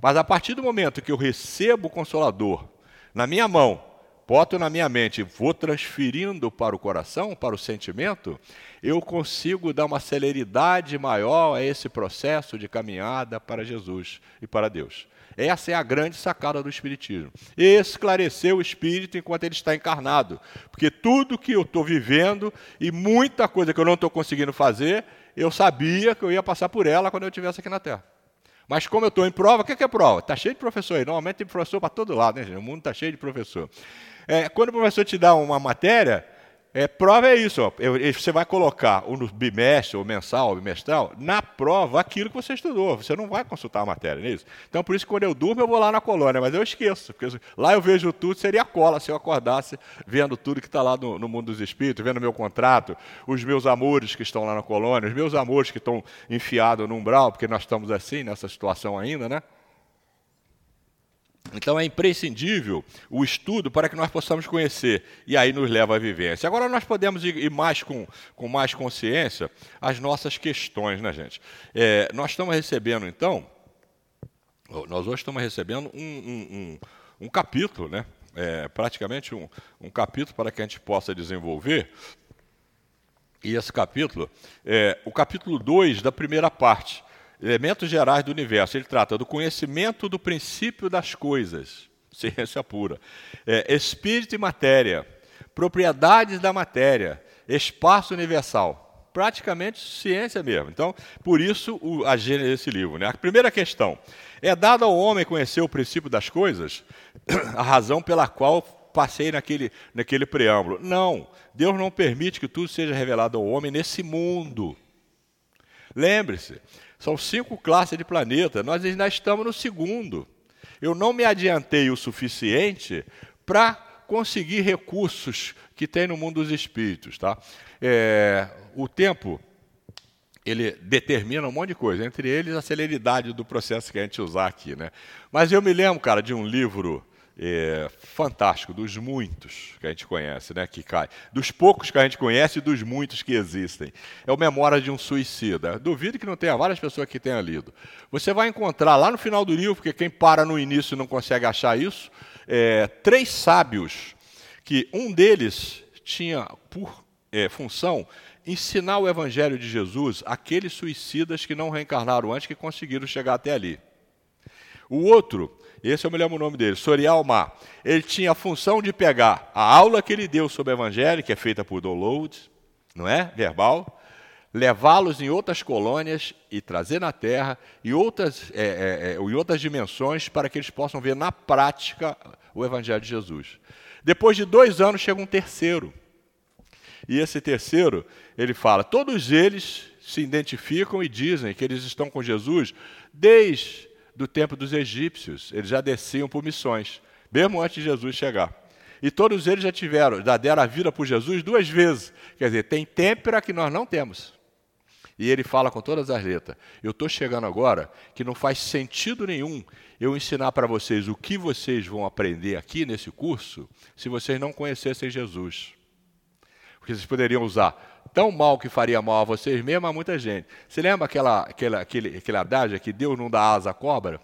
Mas a partir do momento que eu recebo o Consolador na minha mão, boto na minha mente vou transferindo para o coração, para o sentimento, eu consigo dar uma celeridade maior a esse processo de caminhada para Jesus e para Deus. Essa é a grande sacada do Espiritismo. Esclarecer o espírito enquanto ele está encarnado. Porque tudo que eu estou vivendo e muita coisa que eu não estou conseguindo fazer, eu sabia que eu ia passar por ela quando eu estivesse aqui na Terra. Mas como eu estou em prova, o que é, que é prova? Está cheio de professor aí. Normalmente tem professor para todo lado, né, gente? O mundo está cheio de professor. É, quando o professor te dá uma matéria, é, prova é isso, ó. você vai colocar no bimestre, ou mensal, ou bimestral, na prova aquilo que você estudou. Você não vai consultar a matéria, não é isso? Então, por isso que quando eu durmo, eu vou lá na colônia, mas eu esqueço, porque lá eu vejo tudo, seria cola se eu acordasse vendo tudo que está lá no, no, mundo dos espíritos, vendo meu contrato, os meus amores que estão lá na colônia, os meus amores que estão enfiados no umbral, porque nós estamos assim, nessa situação ainda, né? Então é imprescindível o estudo para que nós possamos conhecer, e aí nos leva à vivência. Agora nós podemos ir mais com, com mais consciência as nossas questões, né, gente? É, nós estamos recebendo, então, nós hoje estamos recebendo um, um, um, um capítulo, né? É, praticamente um, um capítulo para que a gente possa desenvolver. E esse capítulo é o capítulo 2 da primeira parte elementos gerais do universo. Ele trata do conhecimento do princípio das coisas, ciência pura, é, espírito e matéria, propriedades da matéria, espaço universal. Praticamente ciência mesmo. Então, por isso o, a gênese desse livro. Né? A primeira questão: é dado ao homem conhecer o princípio das coisas? A razão pela qual passei naquele, naquele preâmbulo. Não, Deus não permite que tudo seja revelado ao homem nesse mundo. Lembre-se, são cinco classes de planeta, nós ainda estamos no segundo. Eu não me adiantei o suficiente para conseguir recursos que tem no mundo dos espíritos. Tá? É, o tempo ele determina um monte de coisa, entre eles a celeridade do processo que a gente usar aqui. Né? Mas eu me lembro, cara, de um livro é, fantástico, dos muitos que a gente conhece, né, que cai. Dos poucos que a gente conhece e dos muitos que existem. É o Memória de um Suicida. Duvido que não tenha várias pessoas que tenham lido. Você vai encontrar lá no final do livro, porque quem para no início não consegue achar isso, é, três sábios, que um deles tinha por é, função ensinar o Evangelho de Jesus àqueles suicidas que não reencarnaram antes, que conseguiram chegar até ali. O outro esse eu me lembro o nome dele, Sorial Mar. Ele tinha a função de pegar a aula que ele deu sobre o Evangelho, que é feita por download, não é? Verbal, levá-los em outras colônias e trazer na Terra e outras, é, é, é, em outras dimensões para que eles possam ver na prática o Evangelho de Jesus. Depois de dois anos chega um terceiro. E esse terceiro, ele fala: todos eles se identificam e dizem que eles estão com Jesus desde do tempo dos egípcios. Eles já desciam por missões, mesmo antes de Jesus chegar. E todos eles já tiveram, já deram a vida por Jesus duas vezes. Quer dizer, tem têmpera que nós não temos. E ele fala com todas as letras: Eu estou chegando agora que não faz sentido nenhum eu ensinar para vocês o que vocês vão aprender aqui nesse curso se vocês não conhecessem Jesus. Porque vocês poderiam usar tão mal que faria mal a vocês mesmo a muita gente. Você lembra aquela, aquela, aquele, aquele adágio que Deus não dá asa à cobra?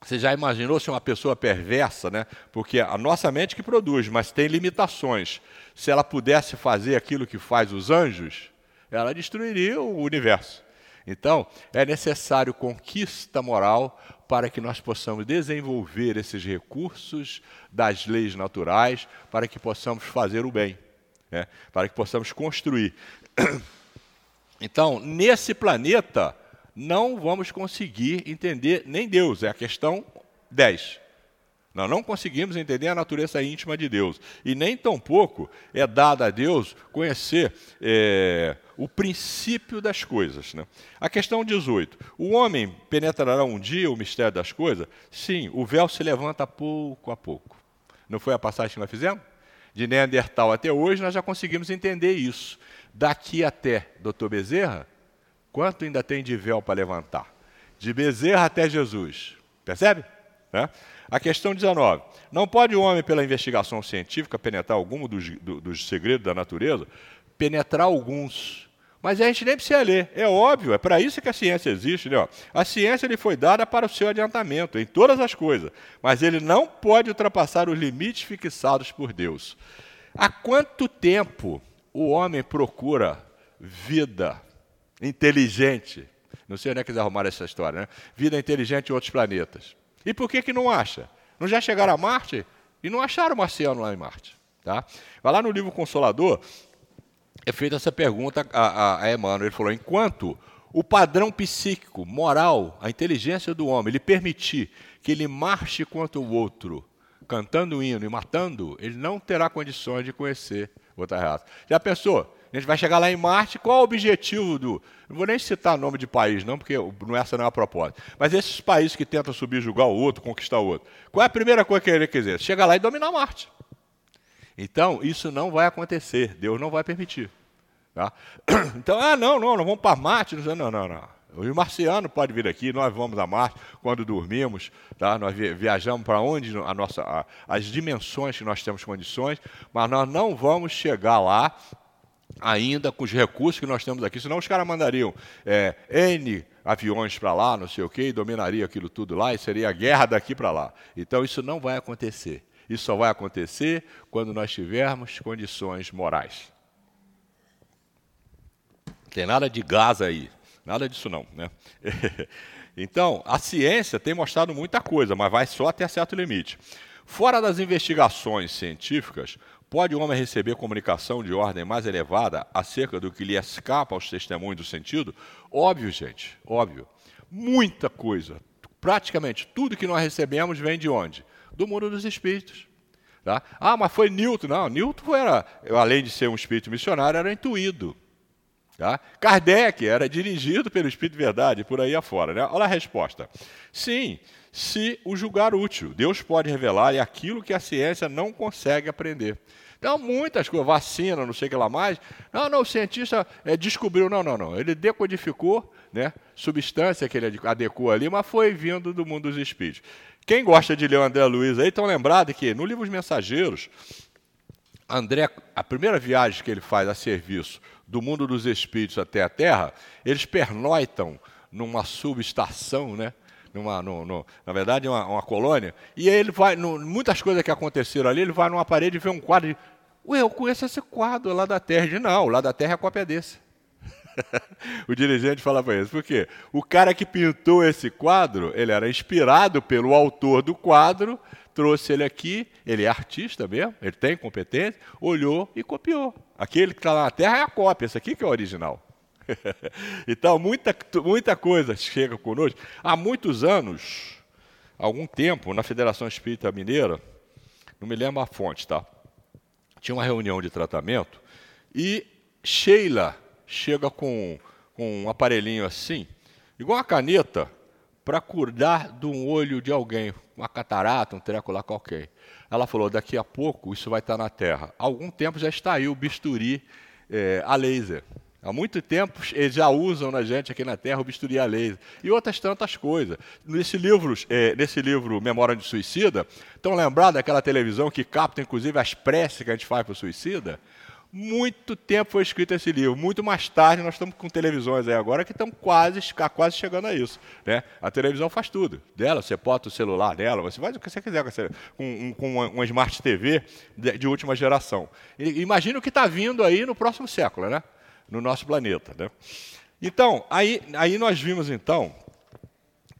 Você já imaginou se uma pessoa perversa, né? Porque a nossa mente que produz, mas tem limitações. Se ela pudesse fazer aquilo que faz os anjos, ela destruiria o universo. Então, é necessário conquista moral para que nós possamos desenvolver esses recursos das leis naturais, para que possamos fazer o bem né, para que possamos construir. Então, nesse planeta, não vamos conseguir entender nem Deus, é a questão 10. Nós não conseguimos entender a natureza íntima de Deus. E nem tampouco é dado a Deus conhecer é, o princípio das coisas. Né? A questão 18. O homem penetrará um dia o mistério das coisas? Sim, o véu se levanta pouco a pouco. Não foi a passagem que nós fizemos? De Neandertal até hoje, nós já conseguimos entender isso. Daqui até Dr. Bezerra, quanto ainda tem de véu para levantar? De Bezerra até Jesus. Percebe? Né? A questão 19. Não pode o homem, pela investigação científica, penetrar algum dos, do, dos segredos da natureza? Penetrar alguns. Mas a gente nem precisa ler. É óbvio, é para isso que a ciência existe. Né? A ciência lhe foi dada para o seu adiantamento em todas as coisas. Mas ele não pode ultrapassar os limites fixados por Deus. Há quanto tempo o homem procura vida inteligente? Não sei onde é que eles arrumaram essa história, né? Vida inteligente em outros planetas. E por que, que não acha? Não já chegaram a Marte e não acharam marciano lá em Marte. Tá? Vai lá no livro Consolador, é feita essa pergunta a, a, a Emmanuel. Ele falou: enquanto o padrão psíquico, moral, a inteligência do homem lhe permitir que ele marche contra o outro, cantando o hino e matando, ele não terá condições de conhecer outra raça. Já pensou? A gente vai chegar lá em Marte, qual é o objetivo do. Não vou nem citar nome de país, não, porque essa não é a proposta. Mas esses países que tentam subjugar o outro, conquistar o outro, qual é a primeira coisa que ele quer dizer? Chegar lá e dominar Marte. Então, isso não vai acontecer, Deus não vai permitir. Tá? Então, ah, não, não, não vamos para Marte. Não, não, não. O marciano pode vir aqui, nós vamos a Marte quando dormimos, tá? nós viajamos para onde a nossa, a, as dimensões que nós temos condições, mas nós não vamos chegar lá ainda com os recursos que nós temos aqui, senão os caras mandariam é, N aviões para lá, não sei o quê, e dominaria aquilo tudo lá, e seria a guerra daqui para lá. Então isso não vai acontecer. Isso só vai acontecer quando nós tivermos condições morais. Tem nada de gás aí, nada disso não. Né? então, a ciência tem mostrado muita coisa, mas vai só até certo limite. Fora das investigações científicas, Pode o homem receber comunicação de ordem mais elevada acerca do que lhe escapa aos testemunhos do sentido? Óbvio, gente, óbvio. Muita coisa. Praticamente tudo que nós recebemos vem de onde? Do mundo dos espíritos. Tá? Ah, mas foi Newton. Não, Newton era, além de ser um espírito missionário, era intuído. Tá? Kardec era dirigido pelo Espírito de Verdade, por aí afora. Né? Olha a resposta. Sim, se o julgar útil. Deus pode revelar e aquilo que a ciência não consegue aprender. Então, muitas coisas, vacina, não sei o que lá mais. Não, não, o cientista é, descobriu, não, não, não. Ele decodificou, né, substância que ele adequou ali, mas foi vindo do mundo dos espíritos. Quem gosta de ler o André Luiz aí, estão lembrados que no livro Os Mensageiros, André, a primeira viagem que ele faz a serviço do mundo dos espíritos até a Terra, eles pernoitam numa subestação, né? numa, no, no, na verdade, uma, uma colônia, e aí ele vai, no, muitas coisas que aconteceram ali, ele vai numa parede e vê um quadro e ué, eu conheço esse quadro lá da Terra. Diz, não, lá da Terra é a cópia desse. o dirigente fala para isso, porque o cara que pintou esse quadro, ele era inspirado pelo autor do quadro, trouxe ele aqui, ele é artista mesmo, ele tem competência, olhou e copiou. Aquele que está lá na Terra é a cópia, esse aqui que é o original. então, muita, muita coisa chega conosco. Há muitos anos, algum tempo, na Federação Espírita Mineira, não me lembro a fonte, tá? Tinha uma reunião de tratamento e Sheila chega com, com um aparelhinho assim, igual uma caneta, para cuidar de um olho de alguém, uma catarata, um treco lá qualquer. Ela falou: daqui a pouco isso vai estar na Terra. Há algum tempo já está aí o bisturi é, a laser. Há muito tempo eles já usam na gente aqui na Terra o bisturi a laser e outras tantas coisas. Nesse livro, é, nesse livro Memória de Suicida, estão lembrados daquela televisão que capta inclusive as preces que a gente faz para o suicida? Muito tempo foi escrito esse livro, muito mais tarde nós estamos com televisões aí agora que estão quase, quase chegando a isso. Né? A televisão faz tudo. Dela, você bota o celular dela, você faz o que você quiser com, com uma, uma, Smart TV de, de última geração. Imagina o que está vindo aí no próximo século, né? no nosso planeta. Né? Então, aí, aí nós vimos então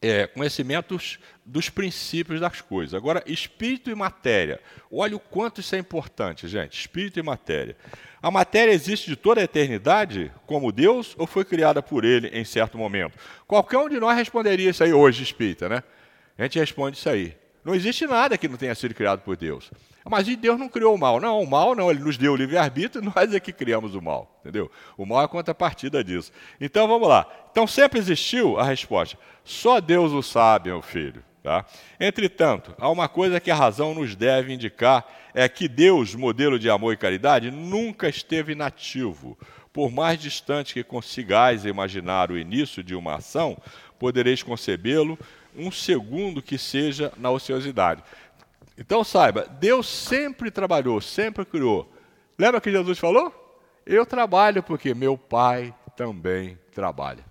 é, conhecimentos dos princípios das coisas. Agora, espírito e matéria. Olha o quanto isso é importante, gente. Espírito e matéria. A matéria existe de toda a eternidade como Deus ou foi criada por ele em certo momento? Qualquer um de nós responderia isso aí hoje, espírita, né? A gente responde isso aí. Não existe nada que não tenha sido criado por Deus. Mas e Deus não criou o mal? Não, o mal não, ele nos deu o livre-arbítrio, nós é que criamos o mal, entendeu? O mal é a contrapartida disso. Então vamos lá. Então sempre existiu a resposta. Só Deus o sabe, meu filho. Tá? Entretanto, há uma coisa que a razão nos deve indicar: é que Deus, modelo de amor e caridade, nunca esteve inativo. Por mais distante que consigais imaginar o início de uma ação, podereis concebê-lo um segundo que seja na ociosidade. Então saiba, Deus sempre trabalhou, sempre criou. Lembra que Jesus falou? Eu trabalho porque meu Pai também trabalha.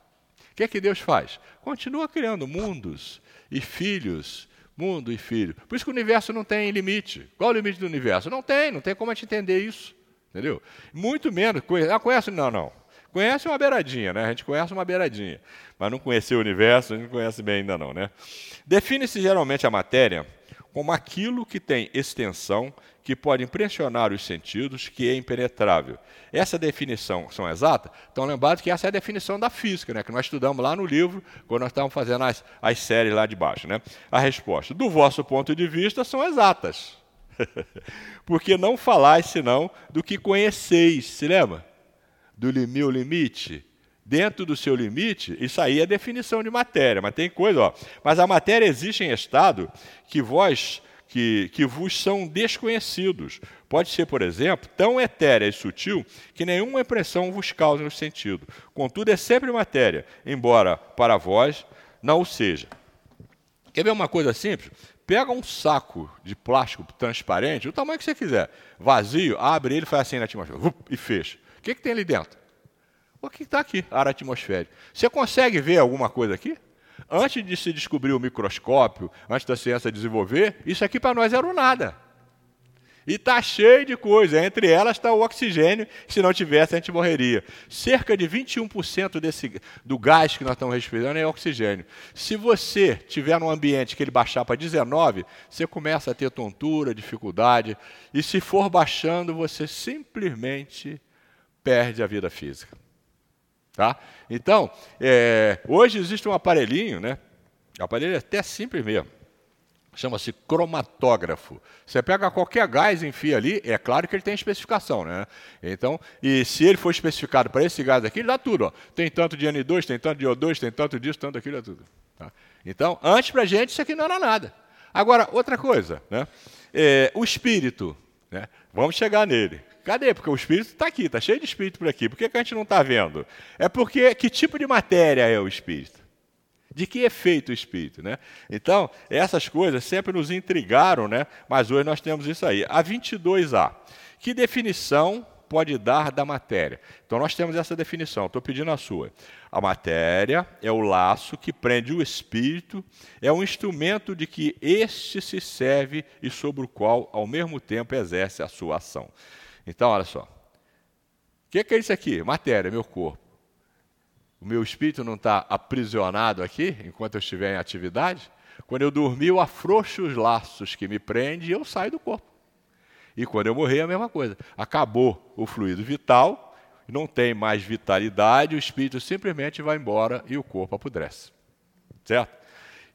Que é que Deus faz? Continua criando mundos e filhos, mundo e filho. Por isso que o universo não tem limite. Qual é o limite do universo? Não tem, não tem como a gente entender isso. Entendeu? Muito menos. Ah, conhece? Não, não. Conhece uma beiradinha, né? A gente conhece uma beiradinha. Mas não conhecer o universo, a gente não conhece bem ainda não, né? Define-se geralmente a matéria como aquilo que tem extensão, que pode impressionar os sentidos, que é impenetrável. Essa definição são exata? Então, lembrado que essa é a definição da física, né, que nós estudamos lá no livro, quando nós estávamos fazendo as, as séries lá de baixo. Né? A resposta, do vosso ponto de vista, são exatas. Porque não falais senão do que conheceis. Se lembra? Do meu limite, dentro do seu limite, isso aí é definição de matéria, mas tem coisa, ó. Mas a matéria existe em estado que vós que, que vos são desconhecidos. Pode ser, por exemplo, tão etérea e sutil que nenhuma impressão vos causa no sentido. Contudo, é sempre matéria, embora para vós não o seja. Quer ver uma coisa simples? Pega um saco de plástico transparente, o tamanho que você quiser, vazio, abre ele, faz assim na atmosfera, e fecha. O que, que tem ali dentro? O que está aqui? Ar atmosférico. Você consegue ver alguma coisa aqui? Antes de se descobrir o microscópio, antes da ciência desenvolver, isso aqui para nós era o nada. E está cheio de coisa. Entre elas está o oxigênio. Se não tivesse, a gente morreria. Cerca de 21% desse, do gás que nós estamos respirando é oxigênio. Se você tiver num ambiente que ele baixar para 19, você começa a ter tontura, dificuldade. E se for baixando, você simplesmente perde a vida física. Tá? Então, é, hoje existe um aparelhinho, né? Aparelho é até simples mesmo. Chama-se cromatógrafo. Você pega qualquer gás enfia ali, é claro que ele tem especificação, né? Então, e se ele for especificado para esse gás aqui, ele dá tudo. Ó. Tem tanto de N2, tem tanto de O2, tem tanto disso, tanto daquilo, é tudo. Tá? Então, antes para a gente, isso aqui não era nada. Agora, outra coisa, né? É, o espírito, né? vamos chegar nele. Cadê? Porque o espírito está aqui, está cheio de espírito por aqui. Por que, que a gente não está vendo? É porque que tipo de matéria é o espírito? De que é feito o espírito, né? Então, essas coisas sempre nos intrigaram, né? Mas hoje nós temos isso aí. A 22A. Que definição pode dar da matéria? Então, nós temos essa definição. Estou pedindo a sua. A matéria é o laço que prende o espírito, é um instrumento de que este se serve e sobre o qual, ao mesmo tempo, exerce a sua ação. Então, olha só. O que, que é isso aqui? Matéria, meu corpo. O meu espírito não está aprisionado aqui enquanto eu estiver em atividade? Quando eu dormir, eu afrouxo os laços que me prendem e eu saio do corpo. E quando eu morrer, é a mesma coisa. Acabou o fluido vital, não tem mais vitalidade, o espírito simplesmente vai embora e o corpo apodrece. Certo?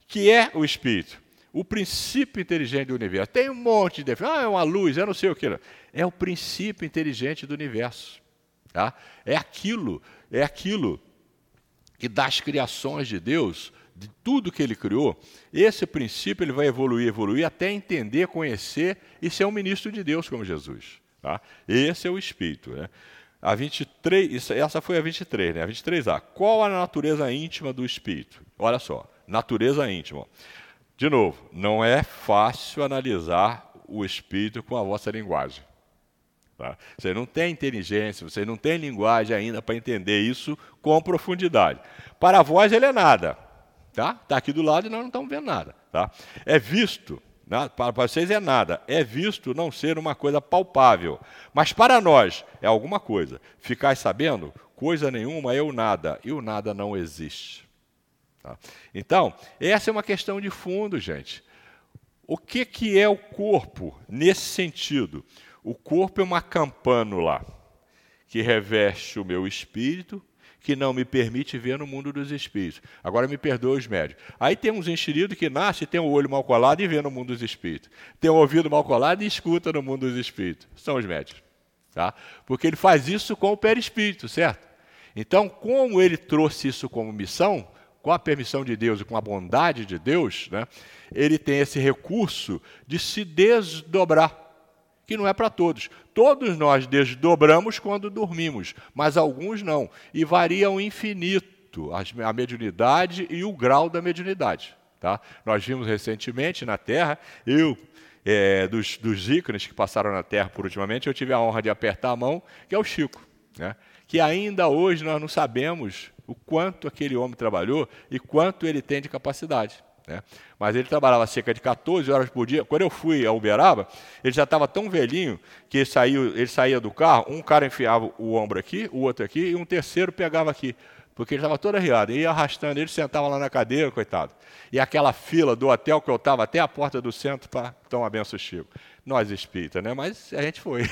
Que é o espírito? o princípio inteligente do universo. Tem um monte de. Ah, é uma luz, eu não sei o que. É o princípio inteligente do universo. Tá? É aquilo, é aquilo que das criações de Deus, de tudo que ele criou, esse princípio ele vai evoluir, evoluir até entender, conhecer e ser um ministro de Deus como Jesus. Tá? Esse é o Espírito. Né? A 23, essa foi a 23, né? A 23A. Qual a natureza íntima do Espírito? Olha só, natureza íntima. De novo, não é fácil analisar o espírito com a vossa linguagem. Tá? Você não tem inteligência, você não tem linguagem ainda para entender isso com profundidade. Para vós ele é nada. Está tá aqui do lado e nós não estamos vendo nada. Tá? É visto, né? para vocês é nada, é visto não ser uma coisa palpável. Mas para nós é alguma coisa. Ficais sabendo? Coisa nenhuma é o nada, e o nada não existe. Tá? Então, essa é uma questão de fundo, gente. O que, que é o corpo nesse sentido? O corpo é uma campânula que reveste o meu espírito, que não me permite ver no mundo dos espíritos. Agora me perdoa os médicos. Aí tem uns enxeridos que nasce, tem o olho mal colado e vê no mundo dos espíritos. Tem o ouvido mal colado e escuta no mundo dos espíritos. São os médicos. Tá? Porque ele faz isso com o perispírito, certo? Então, como ele trouxe isso como missão, com a permissão de Deus e com a bondade de Deus, né, ele tem esse recurso de se desdobrar que não é para todos. Todos nós desdobramos quando dormimos, mas alguns não. E varia o infinito a mediunidade e o grau da mediunidade. Tá? Nós vimos recentemente na Terra, eu, é, dos, dos ícones que passaram na Terra por ultimamente, eu tive a honra de apertar a mão, que é o Chico. Né? Que ainda hoje nós não sabemos o quanto aquele homem trabalhou e quanto ele tem de capacidade. Né? Mas ele trabalhava cerca de 14 horas por dia. Quando eu fui a Uberaba, ele já estava tão velhinho que ele, saiu, ele saía do carro, um cara enfiava o ombro aqui, o outro aqui, e um terceiro pegava aqui. Porque ele estava todo arriado. E ia arrastando, ele sentava lá na cadeira, coitado. E aquela fila do hotel que eu estava até a porta do centro para tomar benção Chico nós espírita, né? Mas a gente foi.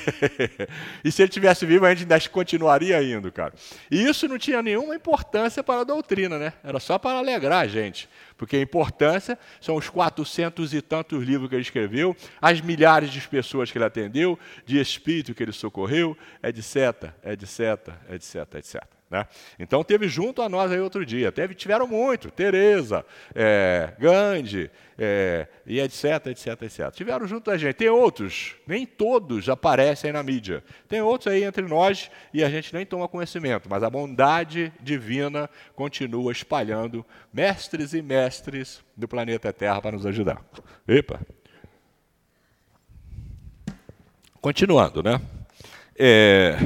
e se ele tivesse vivo, a gente ainda continuaria indo, cara. E isso não tinha nenhuma importância para a doutrina, né? Era só para alegrar a gente. Porque a importância são os quatrocentos e tantos livros que ele escreveu, as milhares de pessoas que ele atendeu, de espírito que ele socorreu, etc, etc, etc, etc. Né? Então teve junto a nós aí outro dia. Teve, tiveram muito, Tereza, é, Gandhi, é, e etc, etc, etc. Tiveram junto a gente. Tem outros, nem todos aparecem na mídia. Tem outros aí entre nós e a gente nem toma conhecimento, mas a bondade divina continua espalhando mestres e mestres do planeta Terra para nos ajudar. Epa! Continuando, né? É,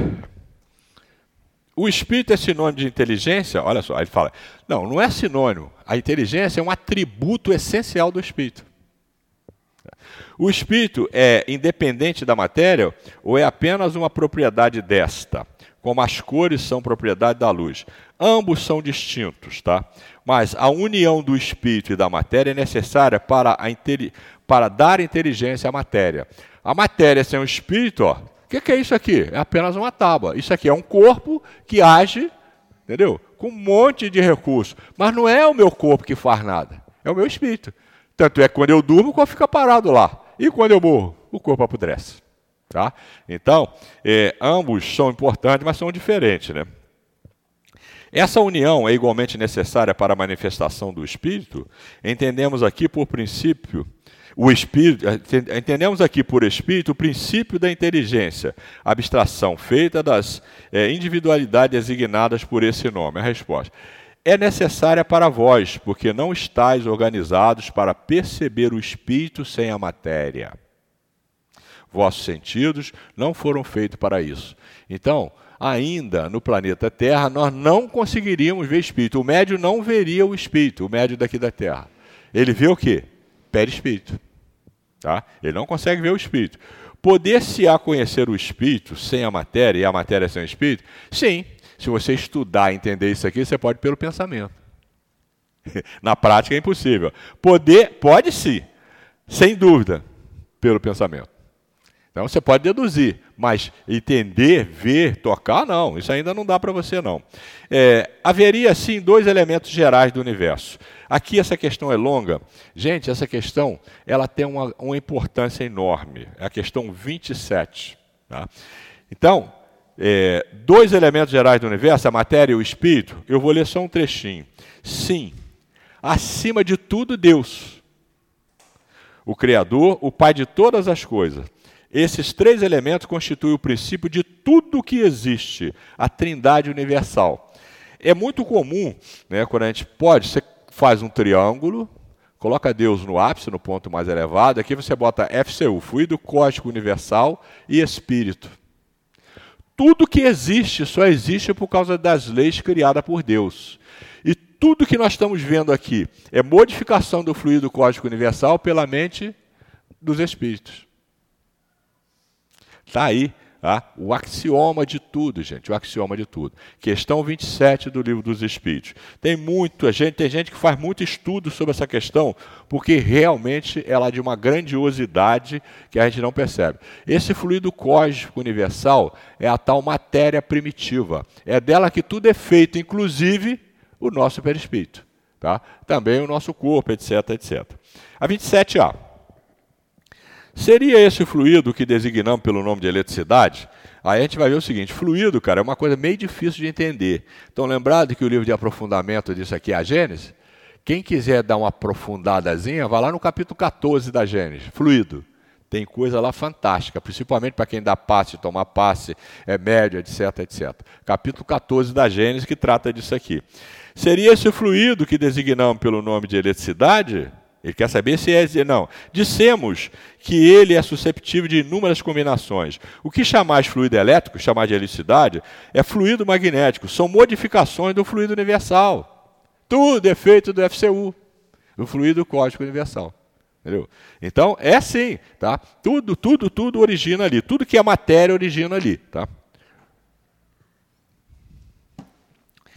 o espírito é sinônimo de inteligência? Olha só, ele fala: não, não é sinônimo. A inteligência é um atributo essencial do espírito. O espírito é independente da matéria ou é apenas uma propriedade desta, como as cores são propriedade da luz? Ambos são distintos, tá? Mas a união do espírito e da matéria é necessária para, a para dar inteligência à matéria. A matéria sem o espírito, ó, o que, que, é isso aqui? É apenas uma tábua. Isso aqui é um corpo que age, entendeu? Com um monte de recursos. Mas não é o meu corpo que faz nada. É o meu espírito. Tanto é que quando eu durmo, o corpo fica parado lá. E quando eu morro, o corpo apodrece. Tá? Então, é, ambos são importantes, mas são diferentes. Né? Essa união é igualmente necessária para a manifestação do Espírito. Entendemos aqui por princípio o espírito, entendemos aqui por espírito o princípio da inteligência, abstração feita das é, individualidades designadas por esse nome. A resposta é necessária para vós, porque não estáis organizados para perceber o espírito sem a matéria. Vossos sentidos não foram feitos para isso. Então, ainda no planeta Terra, nós não conseguiríamos ver espírito. O médio não veria o espírito, o médio daqui da Terra. Ele vê o quê? Perispírito. Tá? Ele não consegue ver o espírito. Poder-se-á conhecer o espírito sem a matéria e a matéria sem o espírito? Sim. Se você estudar e entender isso aqui, você pode pelo pensamento. Na prática é impossível. Poder, pode sim, sem dúvida, pelo pensamento. Então você pode deduzir, mas entender, ver, tocar, não. Isso ainda não dá para você, não. É, haveria, sim, dois elementos gerais do universo. Aqui essa questão é longa. Gente, essa questão ela tem uma, uma importância enorme. É a questão 27. Tá? Então, é, dois elementos gerais do universo, a matéria e o espírito, eu vou ler só um trechinho. Sim, acima de tudo, Deus, o Criador, o Pai de todas as coisas esses três elementos constituem o princípio de tudo que existe, a trindade universal. É muito comum, né, quando a gente pode, você faz um triângulo, coloca Deus no ápice, no ponto mais elevado, aqui você bota FCU, fluido cósmico universal e espírito. Tudo que existe só existe por causa das leis criadas por Deus. E tudo que nós estamos vendo aqui é modificação do fluido cósmico universal pela mente dos espíritos. Está aí Tá? O axioma de tudo, gente, o axioma de tudo. Questão 27 do livro dos Espíritos. Tem muita gente, tem gente que faz muito estudo sobre essa questão, porque realmente ela é de uma grandiosidade que a gente não percebe. Esse fluido cósmico universal é a tal matéria primitiva. É dela que tudo é feito, inclusive o nosso perispírito. Tá? Também o nosso corpo, etc, etc. A 27A. Seria esse fluido que designamos pelo nome de eletricidade? Aí a gente vai ver o seguinte: fluido, cara, é uma coisa meio difícil de entender. Então, lembrado que o livro de aprofundamento disso aqui é a Gênesis? Quem quiser dar uma aprofundadazinha, vai lá no capítulo 14 da Gênesis, fluido. Tem coisa lá fantástica, principalmente para quem dá passe, tomar passe, é médio, etc, etc. Capítulo 14 da Gênesis que trata disso aqui. Seria esse fluido que designamos pelo nome de eletricidade? Ele quer saber se é. Não. Dissemos que ele é susceptível de inúmeras combinações. O que chamar de fluido elétrico, chamar de helicidade, é fluido magnético. São modificações do fluido universal. Tudo é feito do FCU, do fluido cósmico universal. Entendeu? Então, é assim, tá? Tudo, tudo, tudo origina ali. Tudo que é matéria origina ali, tá?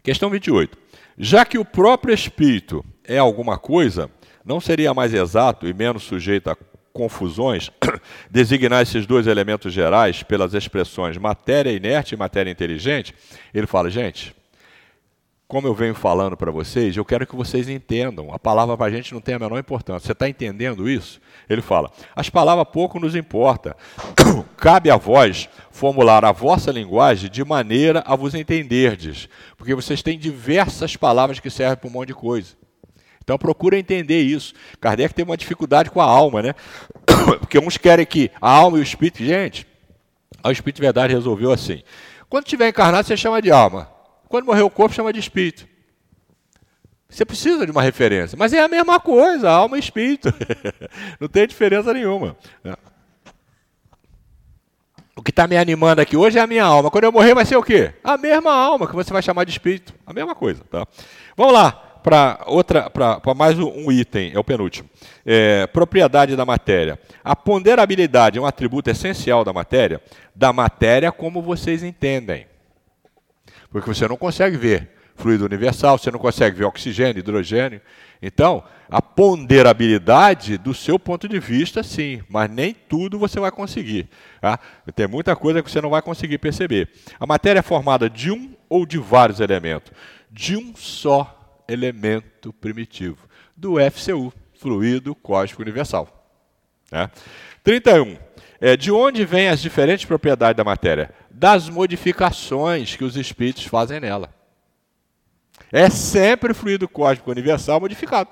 Questão 28. Já que o próprio espírito é alguma coisa, não seria mais exato e menos sujeito a confusões designar esses dois elementos gerais pelas expressões matéria inerte e matéria inteligente? Ele fala, gente, como eu venho falando para vocês, eu quero que vocês entendam. A palavra para a gente não tem a menor importância. Você está entendendo isso? Ele fala: as palavras pouco nos importa. Cabe a vós formular a vossa linguagem de maneira a vos entenderdes, porque vocês têm diversas palavras que servem para um monte de coisa. Então procura entender isso. Kardec tem uma dificuldade com a alma, né? Porque uns querem que a alma e o espírito. Gente, o espírito de verdade resolveu assim. Quando estiver encarnado, você chama de alma. Quando morrer o corpo, chama de espírito. Você precisa de uma referência. Mas é a mesma coisa, alma e espírito. Não tem diferença nenhuma. O que está me animando aqui hoje é a minha alma. Quando eu morrer, vai ser o quê? A mesma alma que você vai chamar de espírito. A mesma coisa. Tá? Vamos lá para outra, para mais um item, é o penúltimo. É, propriedade da matéria. A ponderabilidade é um atributo essencial da matéria, da matéria como vocês entendem. Porque você não consegue ver fluido universal, você não consegue ver oxigênio, hidrogênio. Então, a ponderabilidade do seu ponto de vista, sim, mas nem tudo você vai conseguir. Tá? Tem muita coisa que você não vai conseguir perceber. A matéria é formada de um ou de vários elementos, de um só elemento primitivo do FCU, fluido cósmico universal. Né? 31. É, de onde vêm as diferentes propriedades da matéria? Das modificações que os espíritos fazem nela. É sempre fluido cósmico universal modificado.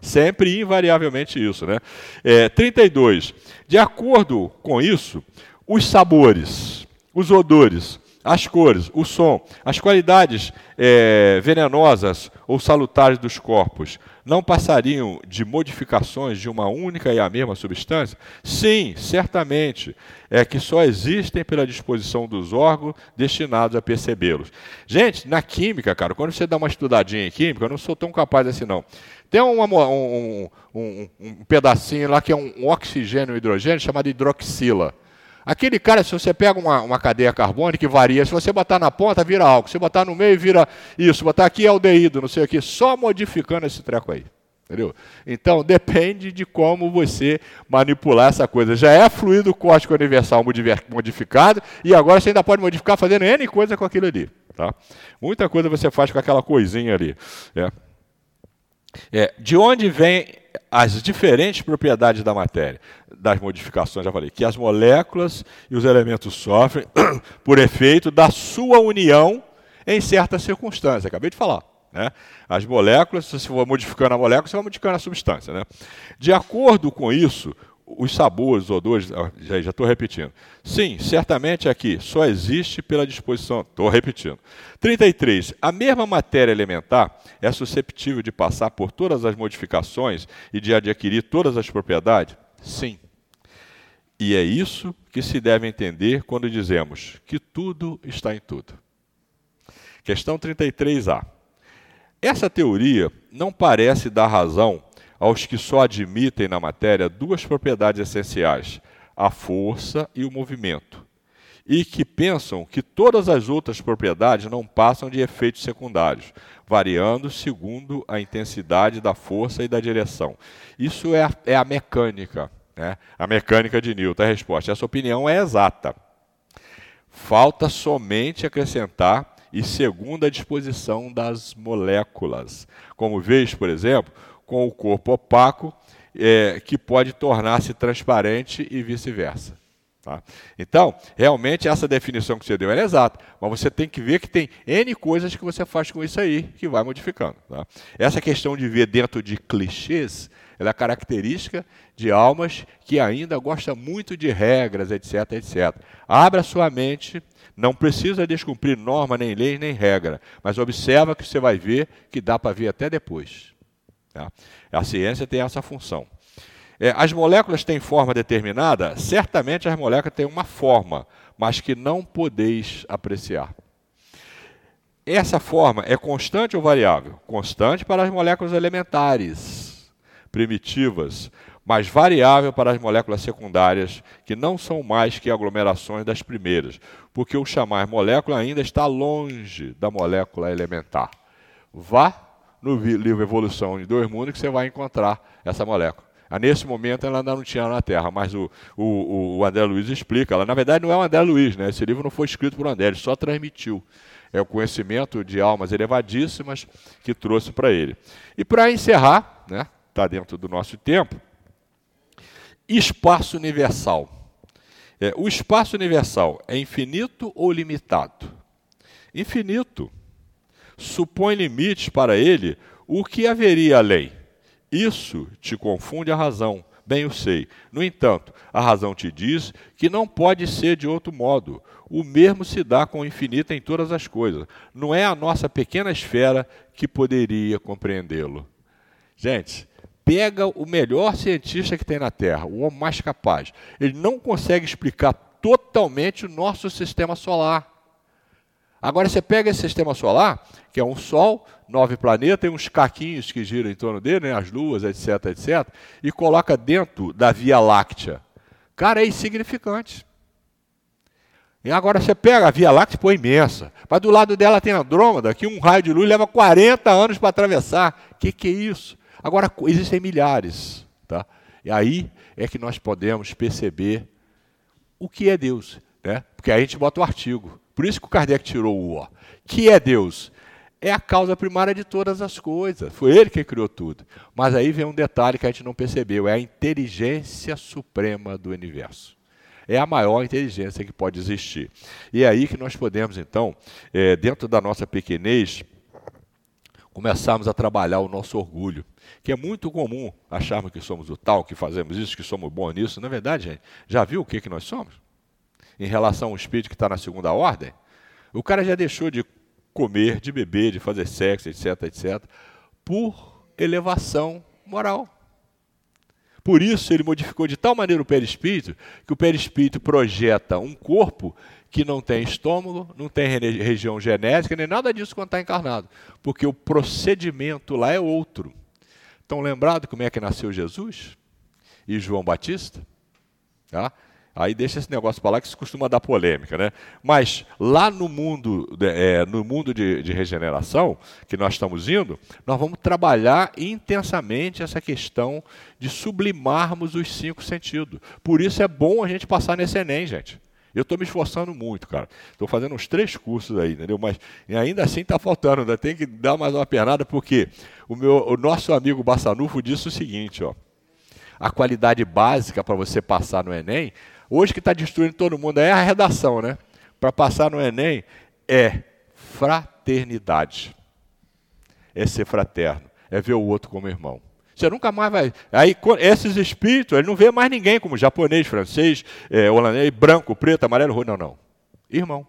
Sempre invariavelmente isso. Né? É, 32. De acordo com isso, os sabores, os odores, as cores, o som, as qualidades é, venenosas ou salutares dos corpos não passariam de modificações de uma única e a mesma substância? Sim, certamente. É que só existem pela disposição dos órgãos destinados a percebê-los. Gente, na química, cara, quando você dá uma estudadinha em química, eu não sou tão capaz assim, não. Tem uma, um, um, um, pedacinho lá que é um oxigênio e hidrogênio chamado hidroxila. Aquele cara, se você pega uma, uma cadeia carbônica que varia, se você botar na ponta, vira álcool. Se botar no meio, vira isso. Botar aqui é aldeído, não sei o que. Só modificando esse treco aí. Entendeu? Então, depende de como você manipular essa coisa. Já é fluido cósmico universal modificado, e agora você ainda pode modificar fazendo N coisa com aquilo ali. Tá? Muita coisa você faz com aquela coisinha ali. É. É, de onde vem as diferentes propriedades da matéria, das modificações, já falei, que as moléculas e os elementos sofrem por efeito da sua união em certas circunstâncias. Acabei de falar. Né? As moléculas, se você for modificando a molécula, você vai modificando a substância. Né? De acordo com isso, os sabores, os odores, já estou repetindo. Sim, certamente aqui só existe pela disposição. Estou repetindo. 33. A mesma matéria elementar é susceptível de passar por todas as modificações e de adquirir todas as propriedades? Sim. E é isso que se deve entender quando dizemos que tudo está em tudo. Questão 33A. Essa teoria não parece dar razão aos que só admitem na matéria duas propriedades essenciais, a força e o movimento, e que pensam que todas as outras propriedades não passam de efeitos secundários, variando segundo a intensidade da força e da direção. Isso é a, é a mecânica, né? a mecânica de Newton. A resposta, essa opinião é exata. Falta somente acrescentar e segundo a disposição das moléculas. Como vês, por exemplo, com o corpo opaco, é, que pode tornar-se transparente e vice-versa. Tá? Então, realmente, essa definição que você deu é exata, mas você tem que ver que tem N coisas que você faz com isso aí, que vai modificando. Tá? Essa questão de ver dentro de clichês, ela é característica de almas que ainda gostam muito de regras, etc, etc. Abra sua mente, não precisa descumprir norma, nem lei, nem regra, mas observa que você vai ver que dá para ver até depois. Tá? A ciência tem essa função. É, as moléculas têm forma determinada? Certamente as moléculas têm uma forma, mas que não podeis apreciar. Essa forma é constante ou variável? Constante para as moléculas elementares, primitivas, mas variável para as moléculas secundárias, que não são mais que aglomerações das primeiras, porque o chamar molécula ainda está longe da molécula elementar. Vá no livro Evolução de Dois Mundos que você vai encontrar essa molécula. Ah, nesse momento ela ainda não tinha na Terra, mas o, o, o André Luiz explica. Ela, na verdade, não é o André Luiz, né? esse livro não foi escrito por André, ele só transmitiu. É o conhecimento de almas elevadíssimas que trouxe para ele. E para encerrar, né, tá dentro do nosso tempo, espaço universal. É, o espaço universal é infinito ou limitado? Infinito. Supõe limites para ele o que haveria além isso te confunde a razão, bem o sei. No entanto, a razão te diz que não pode ser de outro modo. O mesmo se dá com o infinito em todas as coisas. Não é a nossa pequena esfera que poderia compreendê-lo. Gente, pega o melhor cientista que tem na Terra, o homem mais capaz. Ele não consegue explicar totalmente o nosso sistema solar. Agora você pega esse sistema solar, que é um Sol, nove planetas, e uns caquinhos que giram em torno dele, né, as luas, etc, etc, e coloca dentro da Via Láctea. Cara, é insignificante. E agora você pega a Via Láctea, pô, imensa. Mas do lado dela tem Andrômeda, que um raio de luz leva 40 anos para atravessar. O que, que é isso? Agora, existem milhares. Tá? E aí é que nós podemos perceber o que é Deus. Né? Porque aí a gente bota o artigo. Por isso que o Kardec tirou o O. Que é Deus? É a causa primária de todas as coisas. Foi ele que criou tudo. Mas aí vem um detalhe que a gente não percebeu: é a inteligência suprema do universo. É a maior inteligência que pode existir. E é aí que nós podemos, então, é, dentro da nossa pequenez, começarmos a trabalhar o nosso orgulho. Que é muito comum acharmos que somos o tal, que fazemos isso, que somos bons nisso. Na verdade, gente, já viu o que, que nós somos? em relação ao espírito que está na segunda ordem, o cara já deixou de comer, de beber, de fazer sexo, etc, etc, por elevação moral. Por isso ele modificou de tal maneira o perispírito que o perispírito projeta um corpo que não tem estômago, não tem região genética, nem nada disso quando está encarnado. Porque o procedimento lá é outro. Estão lembrados como é que nasceu Jesus? E João Batista? Tá? Aí deixa esse negócio para lá que isso costuma dar polêmica, né? Mas lá no mundo, é, no mundo de, de, regeneração que nós estamos indo, nós vamos trabalhar intensamente essa questão de sublimarmos os cinco sentidos. Por isso é bom a gente passar nesse Enem, gente. Eu estou me esforçando muito, cara. Estou fazendo uns três cursos aí, entendeu? Mas ainda assim está faltando, ainda tem que dar mais uma pernada, porque o, meu, o nosso amigo Bassanufo disse o seguinte, ó. A qualidade básica para você passar no Enem Hoje que está destruindo todo mundo é a redação, né? Para passar no Enem é fraternidade. É ser fraterno, é ver o outro como irmão. Você nunca mais vai. Aí, esses espíritos, ele não vê mais ninguém como japonês, francês, é, holandês, branco, preto, amarelo, Não, não. Irmão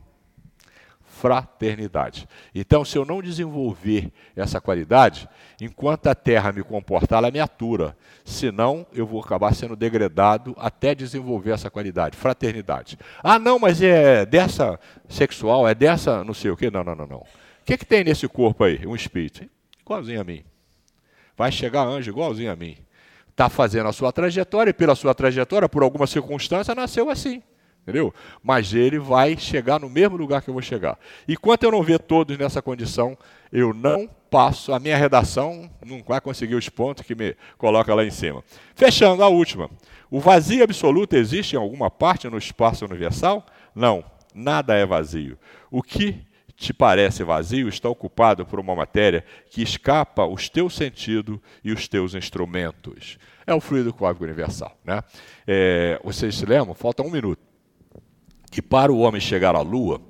fraternidade. Então, se eu não desenvolver essa qualidade, enquanto a terra me comportar, ela me atura. Senão, eu vou acabar sendo degradado até desenvolver essa qualidade, fraternidade. Ah, não, mas é dessa sexual, é dessa não sei o quê. Não, não, não, não. O que, que tem nesse corpo aí? Um espírito. Igualzinho a mim. Vai chegar anjo igualzinho a mim. Está fazendo a sua trajetória e pela sua trajetória, por alguma circunstância, nasceu assim. entendeu? Mas ele vai chegar no mesmo lugar que eu vou chegar. Enquanto eu não ver todos nessa condição, eu não passo, a minha redação não vai conseguir os pontos que me coloca lá em cima. Fechando a última. O vazio absoluto existe em alguma parte no espaço universal? Não, nada é vazio. O que te parece vazio está ocupado por uma matéria que escapa os teus sentidos e os teus instrumentos. É o fluido cósmico universal. Né? É, vocês se lembram? Falta um minuto que para o homem chegar à Lua,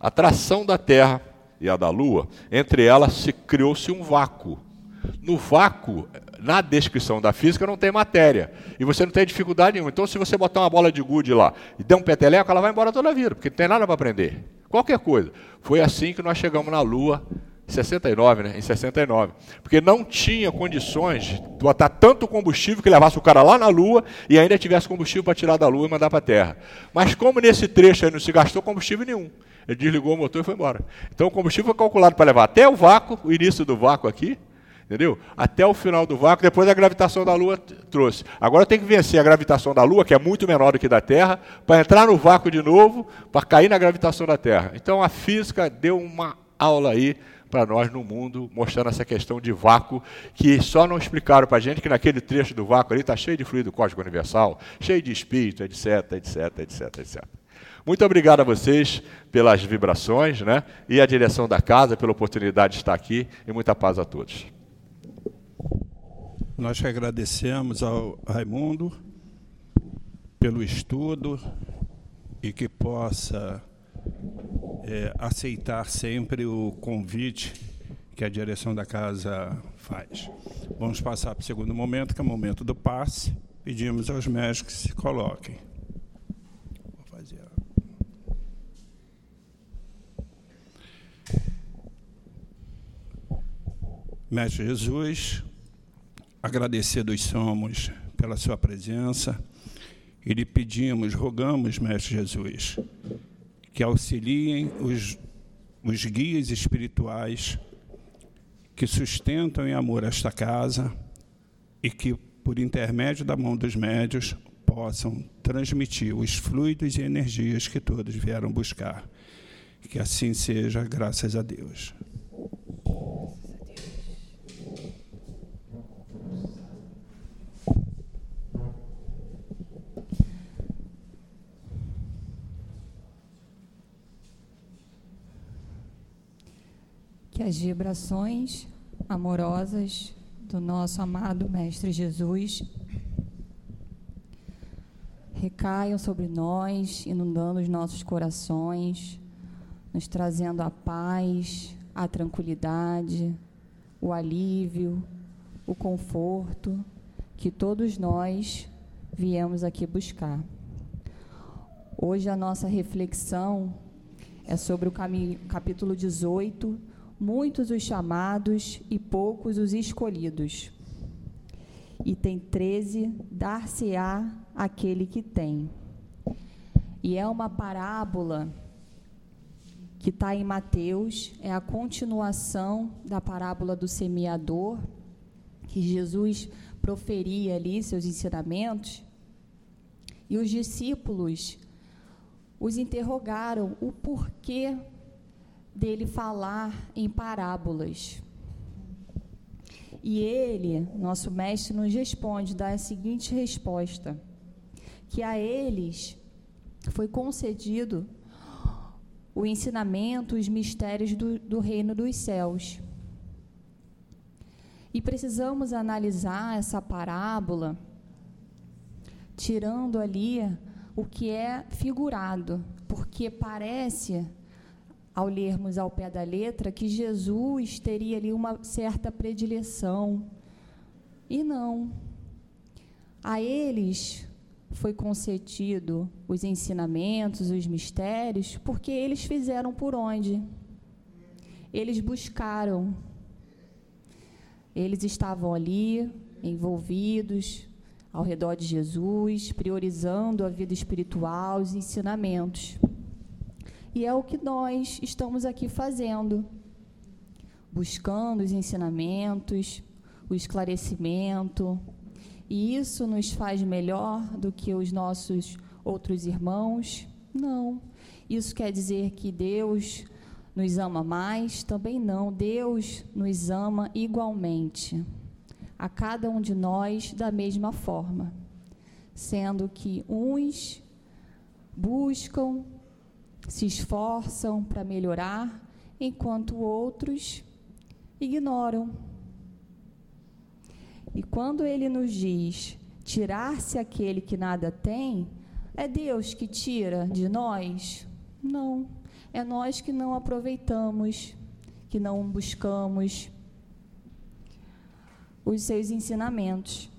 a tração da Terra e a da Lua, entre elas se criou-se um vácuo. No vácuo, na descrição da física, não tem matéria. E você não tem dificuldade nenhuma. Então, se você botar uma bola de gude lá e der um peteleco, ela vai embora toda a vida, porque não tem nada para aprender. Qualquer coisa. Foi assim que nós chegamos na Lua 69, né? Em 69. Porque não tinha condições de botar tanto combustível que levasse o cara lá na Lua e ainda tivesse combustível para tirar da Lua e mandar para a Terra. Mas como nesse trecho aí não se gastou combustível nenhum, ele desligou o motor e foi embora. Então o combustível foi calculado para levar até o vácuo, o início do vácuo aqui, entendeu? Até o final do vácuo, depois a gravitação da Lua trouxe. Agora tem que vencer a gravitação da Lua, que é muito menor do que da Terra, para entrar no vácuo de novo, para cair na gravitação da Terra. Então a física deu uma aula aí para nós no mundo, mostrando essa questão de vácuo, que só não explicaram para a gente que naquele trecho do vácuo ali está cheio de fluido cósmico universal, cheio de espírito, etc, etc, etc, etc. Muito obrigado a vocês pelas vibrações, né? E a direção da casa pela oportunidade de estar aqui e muita paz a todos. Nós agradecemos ao Raimundo pelo estudo e que possa é, aceitar sempre o convite que a direção da casa faz. Vamos passar para o segundo momento, que é o momento do passe. Pedimos aos médicos que se coloquem. Vou fazer. Mestre Jesus, agradecidos somos pela sua presença e lhe pedimos, rogamos, Mestre Jesus, que auxiliem os, os guias espirituais que sustentam em amor esta casa e que, por intermédio da mão dos médios, possam transmitir os fluidos e energias que todos vieram buscar. Que assim seja, graças a Deus. Que as vibrações amorosas do nosso amado Mestre Jesus recaiam sobre nós, inundando os nossos corações, nos trazendo a paz, a tranquilidade, o alívio, o conforto que todos nós viemos aqui buscar. Hoje a nossa reflexão é sobre o capítulo 18 muitos os chamados e poucos os escolhidos. Item 13, dar-se-á aquele que tem. E é uma parábola que está em Mateus, é a continuação da parábola do semeador, que Jesus proferia ali seus ensinamentos. E os discípulos os interrogaram o porquê dele falar em parábolas. E ele, nosso mestre, nos responde, dá a seguinte resposta: que a eles foi concedido o ensinamento, os mistérios do, do reino dos céus. E precisamos analisar essa parábola, tirando ali o que é figurado, porque parece ao lermos ao pé da letra, que Jesus teria ali uma certa predileção. E não. A eles foi concedido os ensinamentos, os mistérios, porque eles fizeram por onde? Eles buscaram. Eles estavam ali, envolvidos ao redor de Jesus, priorizando a vida espiritual, os ensinamentos. E é o que nós estamos aqui fazendo, buscando os ensinamentos, o esclarecimento. E isso nos faz melhor do que os nossos outros irmãos, Não. Isso quer dizer que Deus nos ama mais? Também não. Deus nos ama igualmente, a cada um de nós da mesma forma, sendo que uns buscam, se esforçam para melhorar, enquanto outros ignoram. E quando ele nos diz tirar-se aquele que nada tem, é Deus que tira de nós? Não. É nós que não aproveitamos, que não buscamos os seus ensinamentos.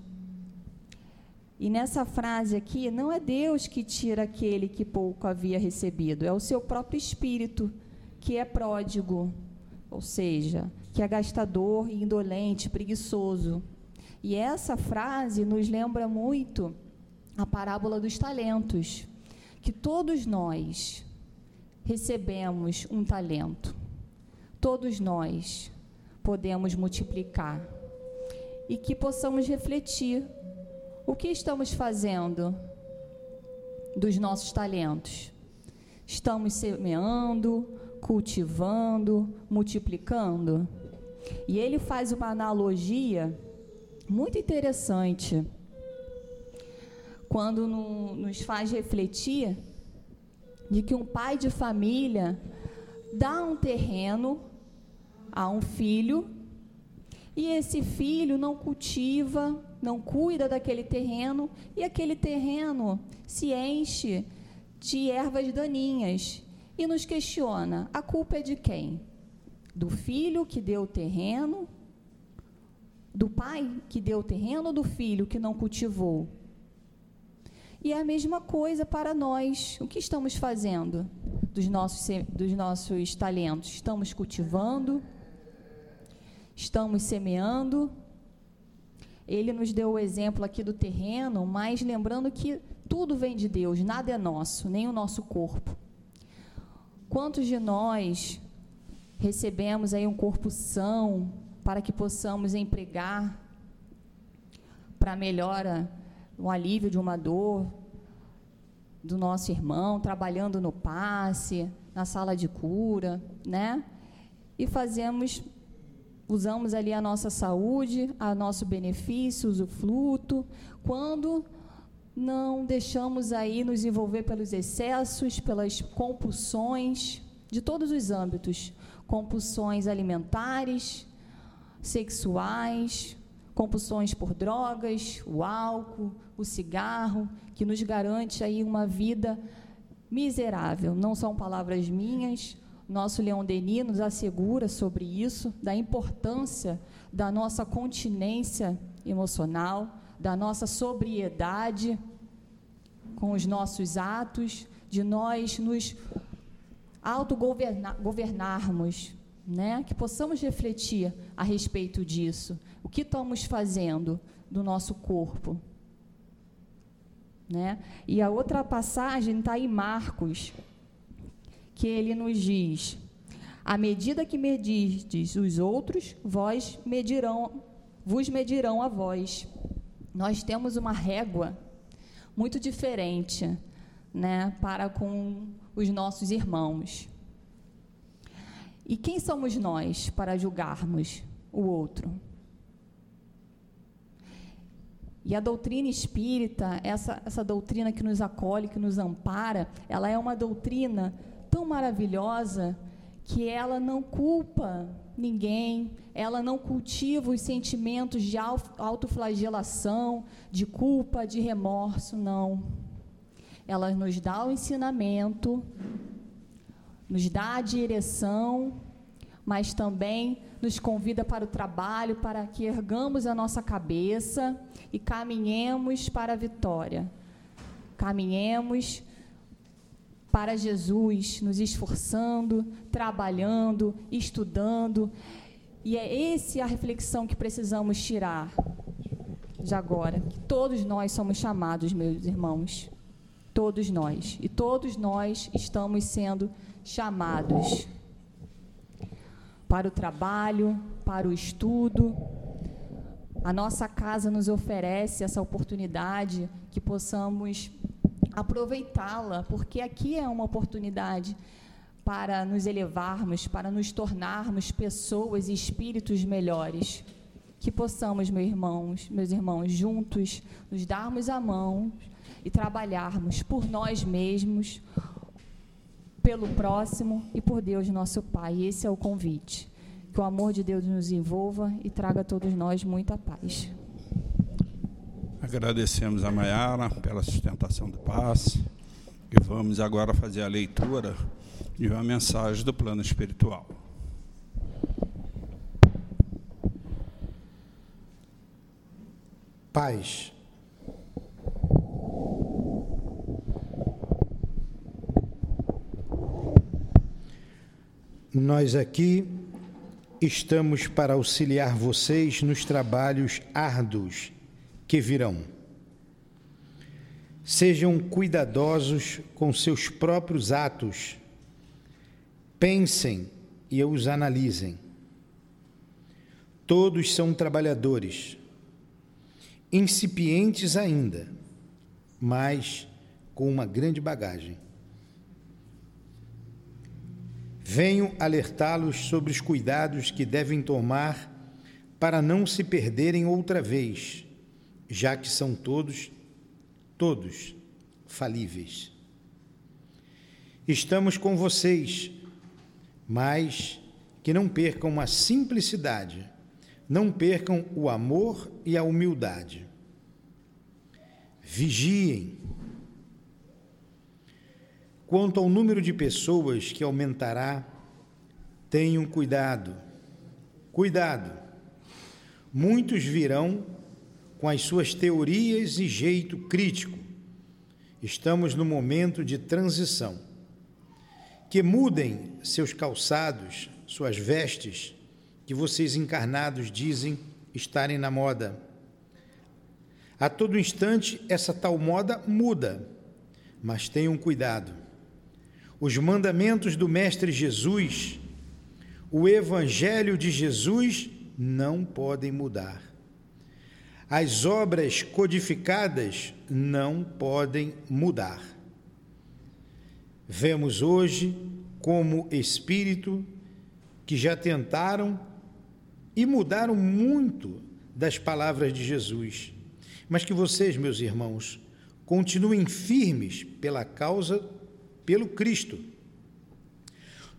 E nessa frase aqui, não é Deus que tira aquele que pouco havia recebido, é o seu próprio espírito que é pródigo, ou seja, que é gastador, indolente, preguiçoso. E essa frase nos lembra muito a parábola dos talentos, que todos nós recebemos um talento. Todos nós podemos multiplicar e que possamos refletir o que estamos fazendo dos nossos talentos. Estamos semeando, cultivando, multiplicando? E ele faz uma analogia muito interessante quando no, nos faz refletir de que um pai de família dá um terreno a um filho e esse filho não cultiva, não cuida daquele terreno e aquele terreno se enche de ervas daninhas e nos questiona: a culpa é de quem? Do filho que deu o terreno? Do pai que deu o terreno ou do filho que não cultivou? E é a mesma coisa para nós. O que estamos fazendo dos nossos, dos nossos talentos? Estamos cultivando? Estamos semeando? Ele nos deu o exemplo aqui do terreno, mas lembrando que tudo vem de Deus, nada é nosso, nem o nosso corpo. Quantos de nós recebemos aí um corpo são para que possamos empregar para melhora, o alívio de uma dor do nosso irmão, trabalhando no passe, na sala de cura, né? E fazemos usamos ali a nossa saúde, a nosso benefício, usufruto, quando não deixamos aí nos envolver pelos excessos, pelas compulsões de todos os âmbitos, compulsões alimentares, sexuais, compulsões por drogas, o álcool, o cigarro, que nos garante aí uma vida miserável. Não são palavras minhas, nosso Leão Denis nos assegura sobre isso, da importância da nossa continência emocional, da nossa sobriedade com os nossos atos, de nós nos autogovernarmos, né? que possamos refletir a respeito disso. O que estamos fazendo do nosso corpo? Né? E a outra passagem está em Marcos, que ele nos diz: à medida que medirdes os outros, vós medirão, vos medirão a vós. Nós temos uma régua muito diferente, né, para com os nossos irmãos. E quem somos nós para julgarmos o outro? E a doutrina espírita, essa, essa doutrina que nos acolhe, que nos ampara, ela é uma doutrina tão maravilhosa que ela não culpa ninguém, ela não cultiva os sentimentos de autoflagelação, de culpa, de remorso, não. Ela nos dá o ensinamento, nos dá a direção, mas também nos convida para o trabalho, para que ergamos a nossa cabeça e caminhemos para a vitória. Caminhemos para Jesus, nos esforçando, trabalhando, estudando. E é essa a reflexão que precisamos tirar de agora. Que todos nós somos chamados, meus irmãos. Todos nós. E todos nós estamos sendo chamados para o trabalho, para o estudo. A nossa casa nos oferece essa oportunidade que possamos aproveitá-la, porque aqui é uma oportunidade para nos elevarmos, para nos tornarmos pessoas e espíritos melhores. Que possamos, meus irmãos, meus irmãos, juntos nos darmos a mão e trabalharmos por nós mesmos, pelo próximo e por Deus, nosso Pai. Esse é o convite. Que o amor de Deus nos envolva e traga a todos nós muita paz. Agradecemos a Maiara pela sustentação do passe e vamos agora fazer a leitura de uma mensagem do plano espiritual. Paz. Nós aqui estamos para auxiliar vocês nos trabalhos árduos que virão. Sejam cuidadosos com seus próprios atos. Pensem e os analisem. Todos são trabalhadores incipientes ainda, mas com uma grande bagagem. Venho alertá-los sobre os cuidados que devem tomar para não se perderem outra vez, já que são todos, todos falíveis. Estamos com vocês, mas que não percam a simplicidade não percam o amor e a humildade. Vigiem. Quanto ao número de pessoas que aumentará, tenham cuidado. Cuidado. Muitos virão com as suas teorias e jeito crítico. Estamos no momento de transição. Que mudem seus calçados, suas vestes, que vocês encarnados dizem estarem na moda. A todo instante, essa tal moda muda, mas tenham cuidado. Os mandamentos do Mestre Jesus, o Evangelho de Jesus, não podem mudar. As obras codificadas não podem mudar. Vemos hoje como espírito que já tentaram e mudaram muito das palavras de Jesus. Mas que vocês, meus irmãos, continuem firmes pela causa, pelo Cristo.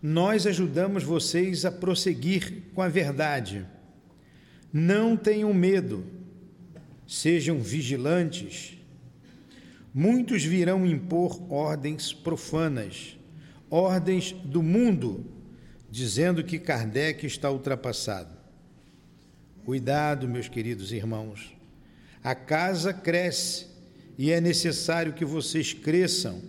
Nós ajudamos vocês a prosseguir com a verdade. Não tenham medo, sejam vigilantes. Muitos virão impor ordens profanas, ordens do mundo, dizendo que Kardec está ultrapassado. Cuidado, meus queridos irmãos. A casa cresce e é necessário que vocês cresçam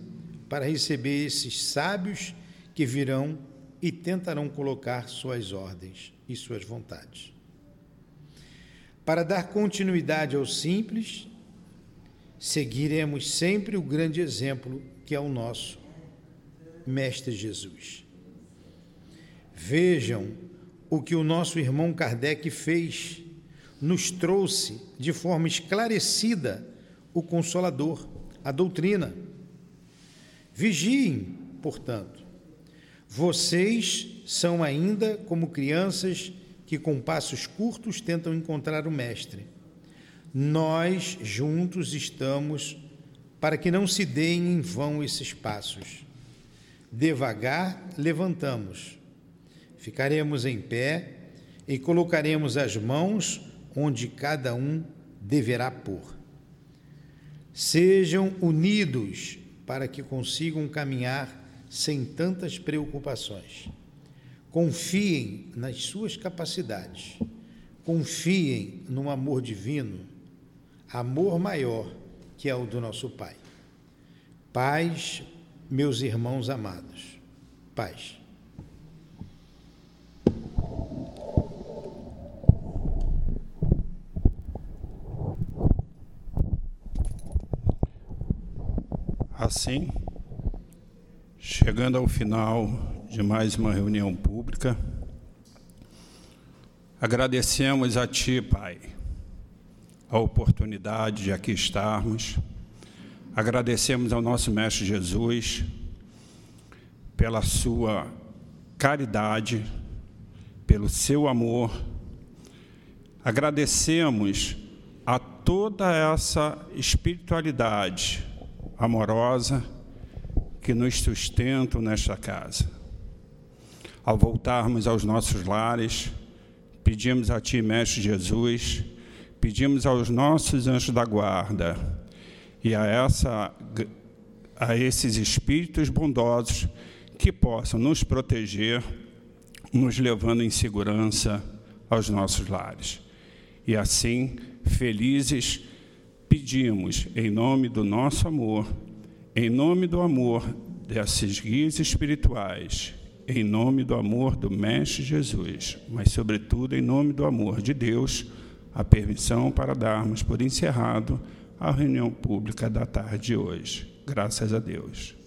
para receber esses sábios que virão e tentarão colocar suas ordens e suas vontades. Para dar continuidade ao simples, seguiremos sempre o grande exemplo que é o nosso Mestre Jesus. Vejam o que o nosso irmão Kardec fez, nos trouxe de forma esclarecida o Consolador, a doutrina. Vigiem, portanto. Vocês são ainda como crianças que com passos curtos tentam encontrar o Mestre. Nós juntos estamos para que não se deem em vão esses passos. Devagar levantamos Ficaremos em pé e colocaremos as mãos onde cada um deverá pôr. Sejam unidos para que consigam caminhar sem tantas preocupações. Confiem nas suas capacidades. Confiem no amor divino, amor maior que é o do nosso Pai. Paz, meus irmãos amados. Paz. Assim, chegando ao final de mais uma reunião pública, agradecemos a Ti, Pai, a oportunidade de aqui estarmos, Agradecemos ao nosso Mestre Jesus pela sua caridade, pelo seu amor. Agradecemos a toda essa espiritualidade amorosa que nos sustenta nesta casa. Ao voltarmos aos nossos lares, pedimos a Ti, Mestre Jesus, pedimos aos nossos anjos da guarda e a, essa, a esses espíritos bondosos que possam nos proteger, nos levando em segurança aos nossos lares. E assim, felizes, pedimos, em nome do nosso amor, em nome do amor desses guias espirituais, em nome do amor do Mestre Jesus, mas, sobretudo, em nome do amor de Deus, a permissão para darmos por encerrado a reunião pública da tarde de hoje. Graças a Deus.